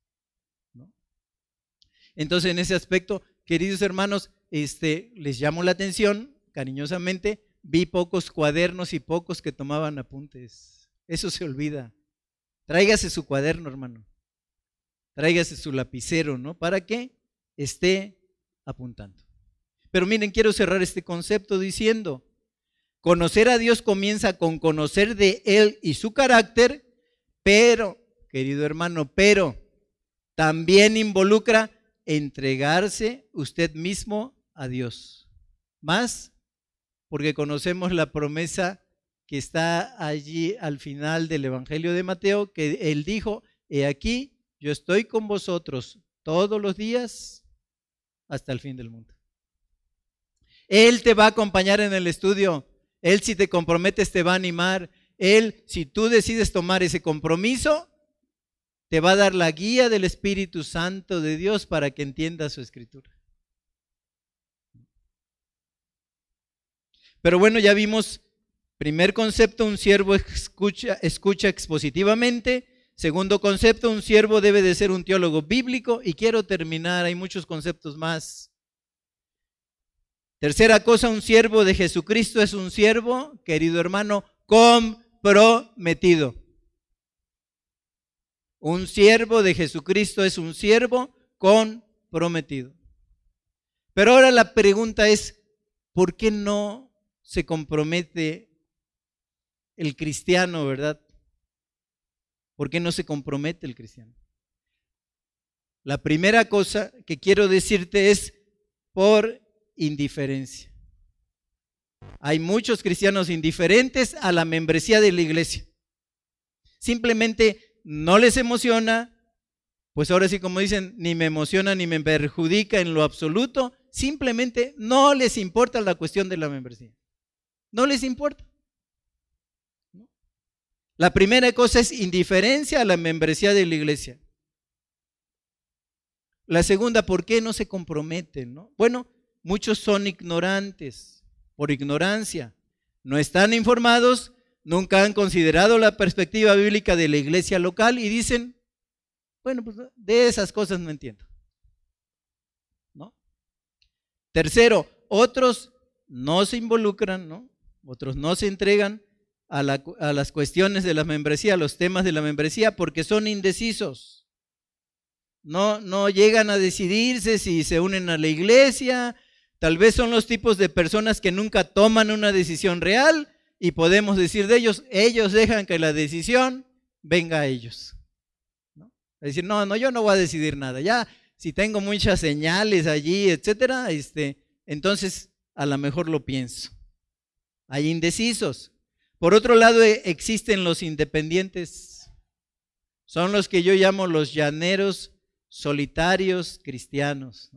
Entonces, en ese aspecto, queridos hermanos, este, les llamo la atención cariñosamente. Vi pocos cuadernos y pocos que tomaban apuntes. Eso se olvida. Tráigase su cuaderno, hermano. Tráigase su lapicero, ¿no? Para que esté apuntando. Pero miren, quiero cerrar este concepto diciendo, conocer a Dios comienza con conocer de Él y su carácter, pero, querido hermano, pero también involucra entregarse usted mismo a Dios. Más porque conocemos la promesa que está allí al final del Evangelio de Mateo, que Él dijo, he aquí, yo estoy con vosotros todos los días hasta el fin del mundo. Él te va a acompañar en el estudio. Él si te comprometes te va a animar. Él, si tú decides tomar ese compromiso, te va a dar la guía del Espíritu Santo de Dios para que entiendas su escritura. Pero bueno, ya vimos, primer concepto, un siervo escucha, escucha expositivamente. Segundo concepto, un siervo debe de ser un teólogo bíblico. Y quiero terminar, hay muchos conceptos más Tercera cosa, un siervo de Jesucristo es un siervo, querido hermano, comprometido. Un siervo de Jesucristo es un siervo comprometido. Pero ahora la pregunta es, ¿por qué no se compromete el cristiano, verdad? ¿Por qué no se compromete el cristiano? La primera cosa que quiero decirte es por indiferencia. Hay muchos cristianos indiferentes a la membresía de la iglesia. Simplemente no les emociona, pues ahora sí como dicen, ni me emociona ni me perjudica en lo absoluto, simplemente no les importa la cuestión de la membresía. No les importa. La primera cosa es indiferencia a la membresía de la iglesia. La segunda, ¿por qué no se comprometen? Bueno, muchos son ignorantes, por ignorancia. No están informados, nunca han considerado la perspectiva bíblica de la iglesia local y dicen, bueno, pues de esas cosas no entiendo. ¿No? Tercero, otros no se involucran, ¿no? Otros no se entregan a, a las cuestiones de la membresía, a los temas de la membresía, porque son indecisos. No, no llegan a decidirse si se unen a la iglesia. Tal vez son los tipos de personas que nunca toman una decisión real y podemos decir de ellos, ellos dejan que la decisión venga a ellos. Es decir, no, no, yo no voy a decidir nada. Ya, si tengo muchas señales allí, etcétera, este, entonces a lo mejor lo pienso. Hay indecisos. Por otro lado, e, existen los independientes. Son los que yo llamo los llaneros solitarios cristianos.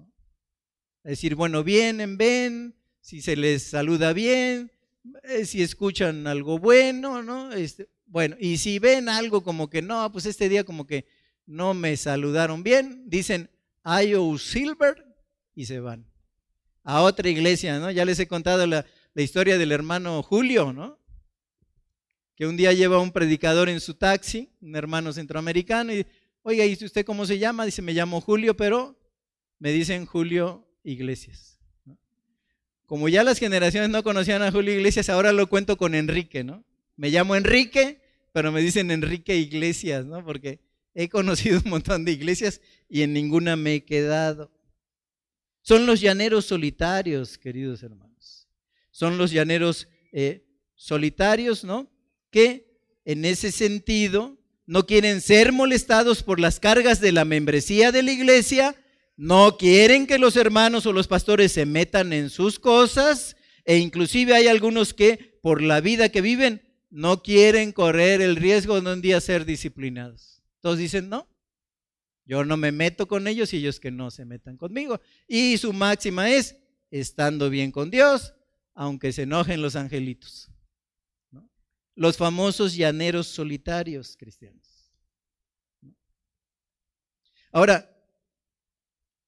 Es decir, bueno, vienen, ven, si se les saluda bien, eh, si escuchan algo bueno, ¿no? Este, bueno, y si ven algo como que no, pues este día como que no me saludaron bien, dicen IO Silver y se van a otra iglesia, ¿no? Ya les he contado la, historia del hermano Julio, ¿no? Que un día lleva un predicador en su taxi, un hermano centroamericano, y, oiga, ¿y usted cómo se llama? Dice, me llamo Julio, pero me dicen Julio Iglesias. Como ya las generaciones no conocían a Julio Iglesias, ahora lo cuento con Enrique, ¿no? Me llamo Enrique, pero me dicen Enrique Iglesias, ¿no? Porque He conocido un montón de iglesias y en ninguna me he quedado. Son los llaneros solitarios, queridos hermanos. Son los llaneros eh, solitarios, ¿no? Que en ese sentido no quieren ser molestados por las cargas de la membresía de la iglesia, no quieren que los hermanos o los pastores se metan en sus cosas, e inclusive hay algunos que por la vida que viven no quieren correr el riesgo de un día ser disciplinados. Todos dicen, no, yo no me meto con ellos y ellos que no se metan conmigo. Y su máxima es, estando bien con Dios, aunque se enojen los angelitos. Los famosos llaneros solitarios cristianos. Ahora,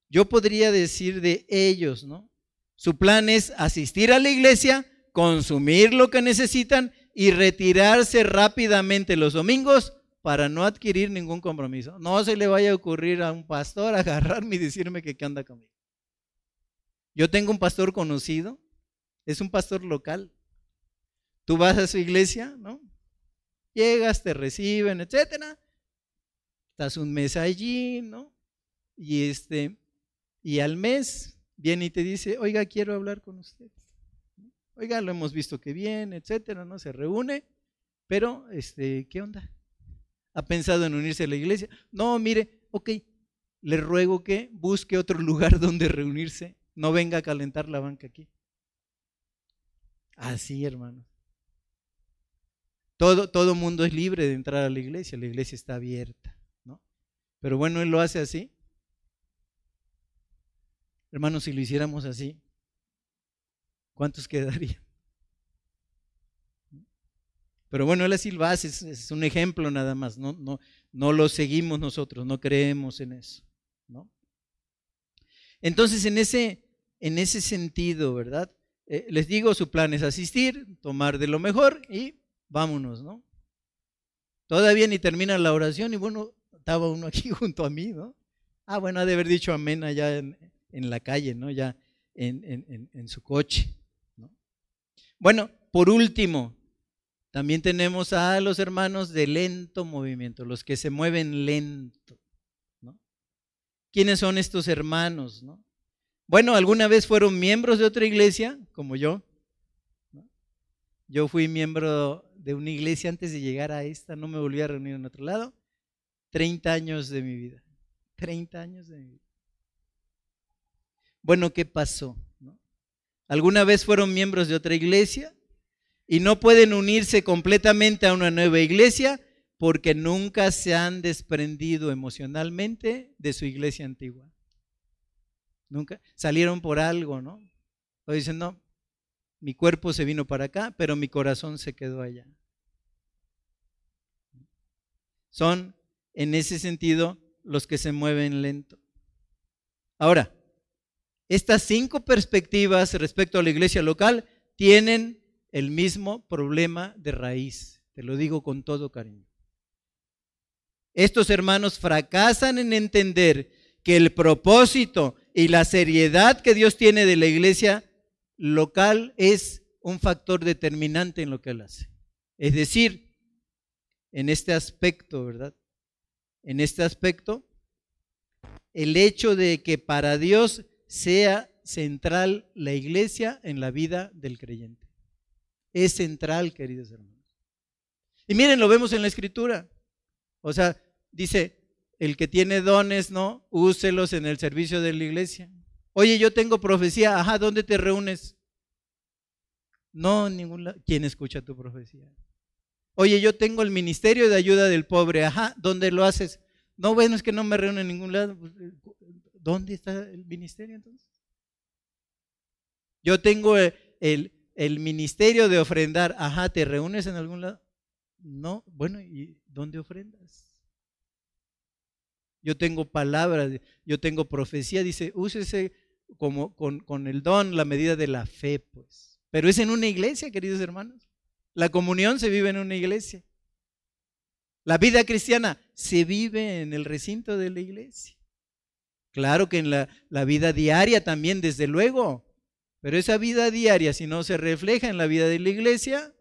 yo podría decir de ellos, ¿no? Su plan es asistir a la iglesia, consumir lo que necesitan y retirarse rápidamente los domingos para no adquirir ningún compromiso. No se le vaya a ocurrir a un pastor agarrarme y decirme que, anda conmigo. Yo tengo un pastor conocido, es un pastor local. Tú vas a su iglesia, ¿no? Llegas, te reciben, etcétera. Estás un mes allí, ¿no? Y este, y al mes viene y te dice, oiga, quiero hablar con usted. Oiga, lo hemos visto que viene, etcétera, ¿no? Se reúne, pero, este, ¿qué onda? ¿Ha pensado en unirse a la iglesia? No, mire, ok, le ruego que busque otro lugar donde reunirse. No venga a calentar la banca aquí. Así, hermano. Todo, todo mundo es libre de entrar a la iglesia, la iglesia está abierta, ¿no? Pero bueno, él lo hace así. Hermanos, si lo hiciéramos así, ¿cuántos quedarían? Pero bueno, él así lo hace, es, un ejemplo nada más, no, no, no lo seguimos nosotros, no creemos en eso. Entonces, en ese, en ese sentido, ¿verdad? Eh, les digo, su plan es asistir, tomar de lo mejor y vámonos, ¿no? Todavía ni termina la oración y bueno, estaba uno aquí junto a mí, ¿no? Ah, bueno, ha de haber dicho amén allá en, en la calle, ¿no? Ya en, su coche. Bueno, por último, también tenemos a los hermanos de lento movimiento, los que se mueven lento. ¿Quiénes son estos hermanos? Bueno, alguna vez fueron miembros de otra iglesia, como yo. Yo fui miembro de una iglesia antes de llegar a esta, no me volví a reunir en otro lado. 30 años de mi vida. 30 años de mi vida. Bueno, ¿qué pasó? ¿Alguna vez fueron miembros de otra iglesia y no pueden unirse completamente a una nueva iglesia porque nunca se han desprendido emocionalmente de su iglesia antigua? Nunca salieron por algo, ¿no? O dicen, no, mi cuerpo se vino para acá, pero mi corazón se quedó allá. Son, en ese sentido, los que se mueven lento. Ahora, estas cinco perspectivas respecto a la iglesia local tienen el mismo problema de raíz. Te lo digo con todo cariño. Estos hermanos fracasan en entender que el propósito y la seriedad que Dios tiene de la iglesia local es un factor determinante en lo que él hace. Es decir, en este aspecto, ¿verdad? En este aspecto, el hecho de que para Dios sea central la iglesia en la vida del creyente. Es central, queridos hermanos. Y miren, lo vemos en la escritura. O sea, dice, el que tiene dones, ¿no? Úselos en el servicio de la iglesia. Oye, yo tengo profecía, ajá, ¿dónde te reúnes? No, ningún lado. ¿Quién escucha tu profecía? Oye, yo tengo el ministerio de ayuda del pobre, ajá, ¿dónde lo haces? No, bueno, es que no me reúno en ningún lado. Eh, ¿Dónde está el ministerio entonces? Yo tengo el, el, el ministerio de ofrendar, ajá, ¿te reúnes en algún lado? No, bueno, ¿y dónde ofrendas? Yo tengo palabras, yo tengo profecía, dice, úsese como con, el don, la medida de la fe, pues. Pero es en una iglesia, queridos hermanos. La comunión se vive en una iglesia. La vida cristiana se vive en el recinto de la iglesia. Claro que en la, vida diaria también, desde luego. Pero esa vida diaria, si no se refleja en la vida de la iglesia,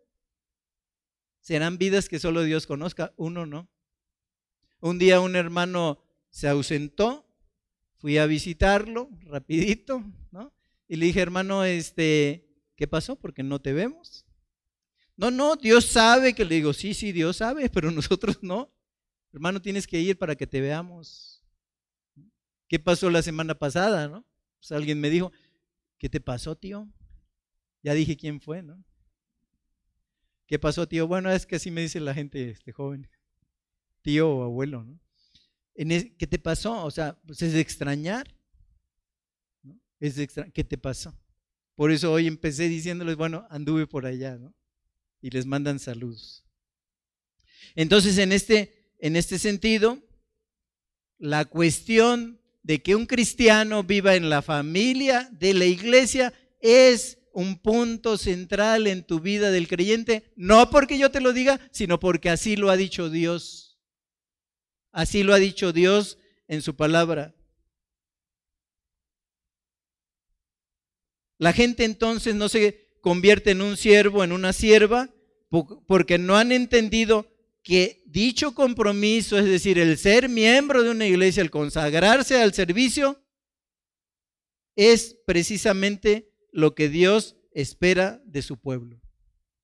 serán vidas que solo Dios conozca, uno no. Un día un hermano se ausentó fui a visitarlo rapidito, ¿no? Y le dije, hermano, este, ¿qué pasó? Porque no te vemos. No, no, Dios sabe que le digo, sí, sí, Dios sabe, pero nosotros no. Hermano, tienes que ir para que te veamos. ¿Qué pasó la semana pasada, no? Pues alguien me dijo, ¿qué te pasó, tío? Ya dije quién fue, ¿no? ¿Qué pasó, tío? Bueno, es que así me dice la gente este joven, tío o abuelo, ¿no? ¿Qué te pasó? O sea, pues es de extrañar. Es de ¿Qué te pasó? Por eso hoy empecé diciéndoles, bueno, anduve por allá, ¿no? Y les mandan saludos. Entonces, en este, en este sentido, la cuestión de que un cristiano viva en la familia de la iglesia es un punto central en tu vida del creyente, no porque yo te lo diga, sino porque así lo ha dicho Dios. Así lo ha dicho Dios en su palabra. La gente entonces no se convierte en un siervo, en una sierva, porque no han entendido que dicho compromiso, es decir, el ser miembro de una iglesia, el consagrarse al servicio, es precisamente lo que Dios espera de su pueblo.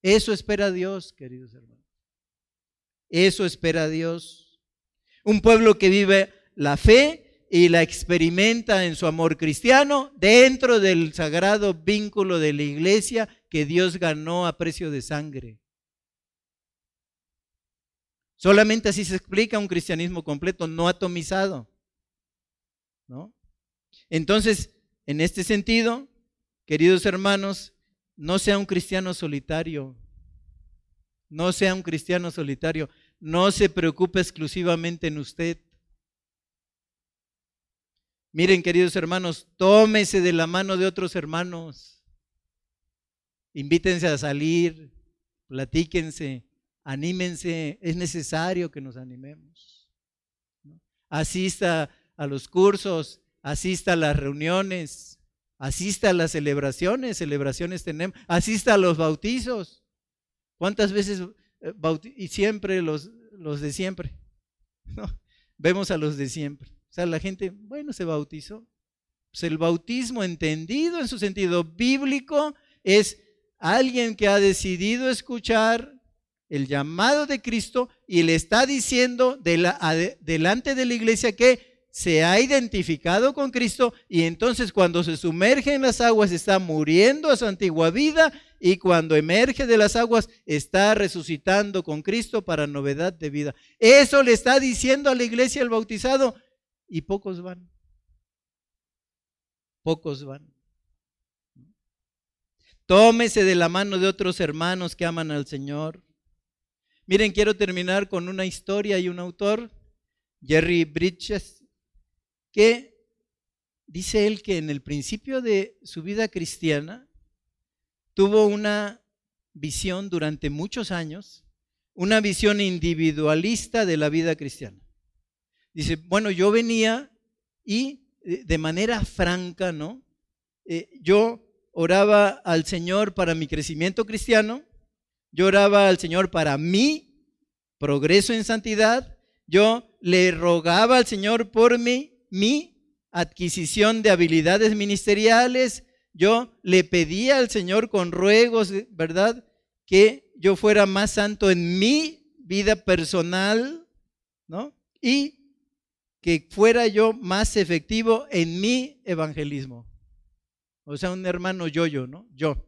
Eso espera Dios, queridos hermanos. Eso espera Dios. Un pueblo que vive la fe y la experimenta en su amor cristiano dentro del sagrado vínculo de la iglesia que Dios ganó a precio de sangre. Solamente así se explica un cristianismo completo, no atomizado. ¿No? Entonces, en este sentido, queridos hermanos, no sea un cristiano solitario. No sea un cristiano solitario. No se preocupe exclusivamente en usted. Miren, queridos hermanos, tómese de la mano de otros hermanos. Invítense a salir, platíquense, anímense. Es necesario que nos animemos. Asista a los cursos, asista a las reuniones, Asista a las celebraciones, celebraciones tenemos, asista a los bautizos. ¿Cuántas veces eh, y siempre los, los de siempre? ¿No? Vemos a los de siempre. O sea, la gente, bueno, se bautizó. Pues el bautismo entendido en su sentido bíblico es alguien que ha decidido escuchar el llamado de Cristo y le está diciendo delante de la iglesia que se ha identificado con Cristo y entonces cuando se sumerge en las aguas está muriendo a su antigua vida y cuando emerge de las aguas está resucitando con Cristo para novedad de vida. Eso le está diciendo a la iglesia el bautizado y pocos van. Pocos van. Tómese de la mano de otros hermanos que aman al Señor. Miren, quiero terminar con una historia y un autor, Jerry Bridges, que dice él que en el principio de su vida cristiana tuvo una visión durante muchos años, una visión individualista de la vida cristiana. Dice, bueno, yo venía y eh, de manera franca, ¿no? Eh, yo oraba al Señor para mi crecimiento cristiano, yo oraba al Señor para mi progreso en santidad, yo le rogaba al Señor por mi, mi adquisición de habilidades ministeriales, yo le pedía al Señor con ruegos, ¿verdad? Que yo fuera más santo en mi vida personal, ¿no? Y que fuera yo más efectivo en mi evangelismo. O sea, un hermano yo-yo, ¿no? Yo.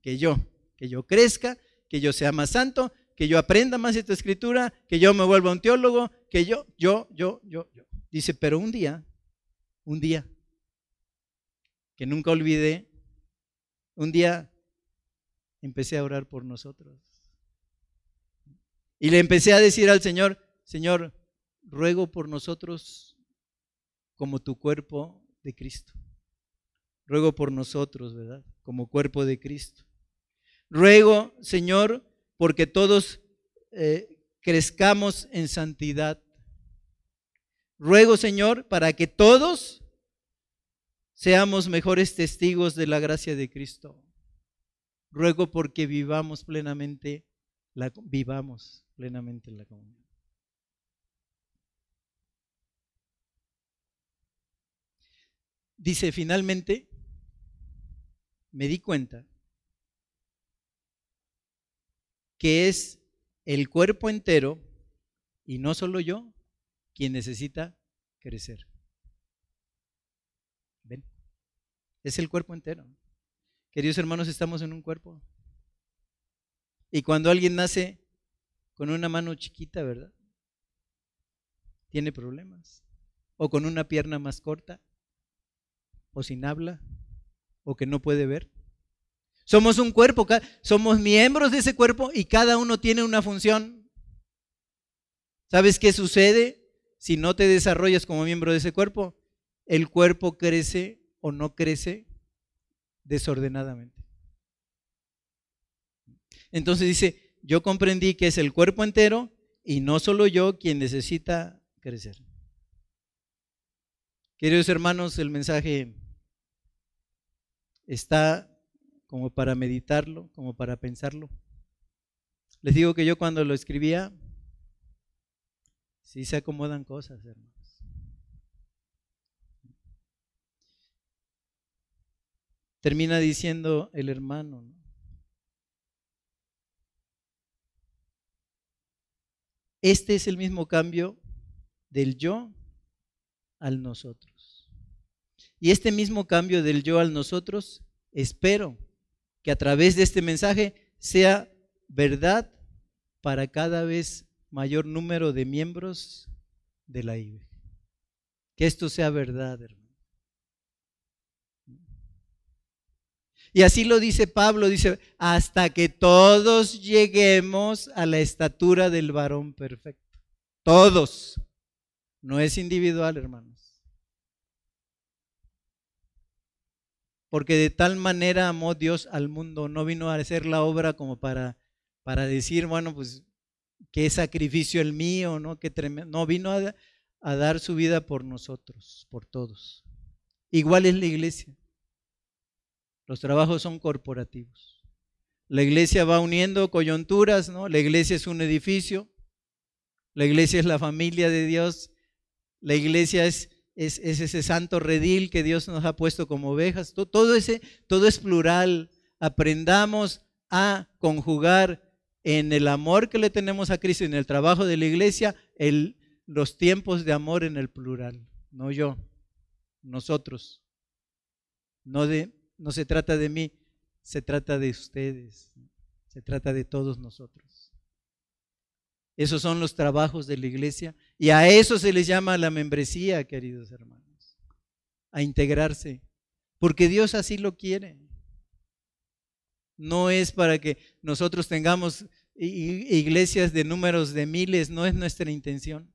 Que yo. Que yo crezca, que yo sea más santo, que yo aprenda más esta escritura, que yo me vuelva un teólogo, que yo, yo, yo, yo, yo. Dice, pero un día, un día, que nunca olvidé, un día empecé a orar por nosotros. Y le empecé a decir al Señor, Señor, ruego por nosotros como tu cuerpo de Cristo. Ruego por nosotros, ¿verdad? Como cuerpo de Cristo. Ruego, Señor, porque todos eh, crezcamos en santidad. Ruego, Señor, para que todos seamos mejores testigos de la gracia de Cristo. Ruego porque vivamos plenamente la, vivamos plenamente la comunión. Dice, finalmente, me di cuenta que es el cuerpo entero, y no solo yo, quien necesita crecer. ¿Ven? Es el cuerpo entero. Queridos hermanos, estamos en un cuerpo. Y cuando alguien nace con una mano chiquita, ¿verdad? Tiene problemas. O con una pierna más corta o sin habla o que no puede ver. Somos un cuerpo, somos miembros de ese cuerpo y cada uno tiene una función. ¿Sabes qué sucede si no te desarrollas como miembro de ese cuerpo? El cuerpo crece o no crece desordenadamente. Entonces dice, yo comprendí que es el cuerpo entero y no solo yo quien necesita crecer. Queridos hermanos, el mensaje está como para meditarlo, como para pensarlo. Les digo que yo cuando lo escribía, sí se acomodan cosas, hermanos. Termina diciendo el hermano, Este es el mismo cambio del yo al nosotros. Y este mismo cambio del yo al nosotros, espero que a través de este mensaje sea verdad para cada vez mayor número de miembros de la IBE. Que esto sea verdad, hermano. Y así lo dice Pablo, dice, hasta que todos lleguemos a la estatura del varón perfecto. Todos. No es individual, hermano. Porque de tal manera amó Dios al mundo, no vino a hacer la obra como para, para decir, bueno, pues qué sacrificio el mío, ¿no? Qué tremendo. No, vino a, a dar su vida por nosotros, por todos. Igual es la iglesia. Los trabajos son corporativos. La iglesia va uniendo coyunturas, ¿no? La iglesia es un edificio, la iglesia es la familia de Dios, la iglesia es, es, ese santo redil que Dios nos ha puesto como ovejas. Todo, ese, todo es plural. Aprendamos a conjugar en el amor que le tenemos a Cristo en el trabajo de la iglesia el, los tiempos de amor en el plural, no yo, nosotros. No, de, no se trata de mí, se trata de ustedes, se trata de todos nosotros. Esos son los trabajos de la iglesia. Y a eso se les llama la membresía, queridos hermanos, a integrarse, porque Dios así lo quiere. No es para que nosotros tengamos iglesias de números de miles, no es nuestra intención,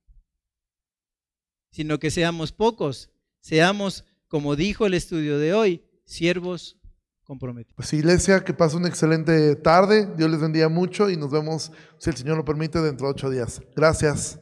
sino que seamos pocos, seamos, como dijo el estudio de hoy, siervos comprometidos. Pues iglesia, que pase una excelente tarde, Dios les bendiga mucho y nos vemos, si el Señor lo permite, dentro de ocho días. Gracias.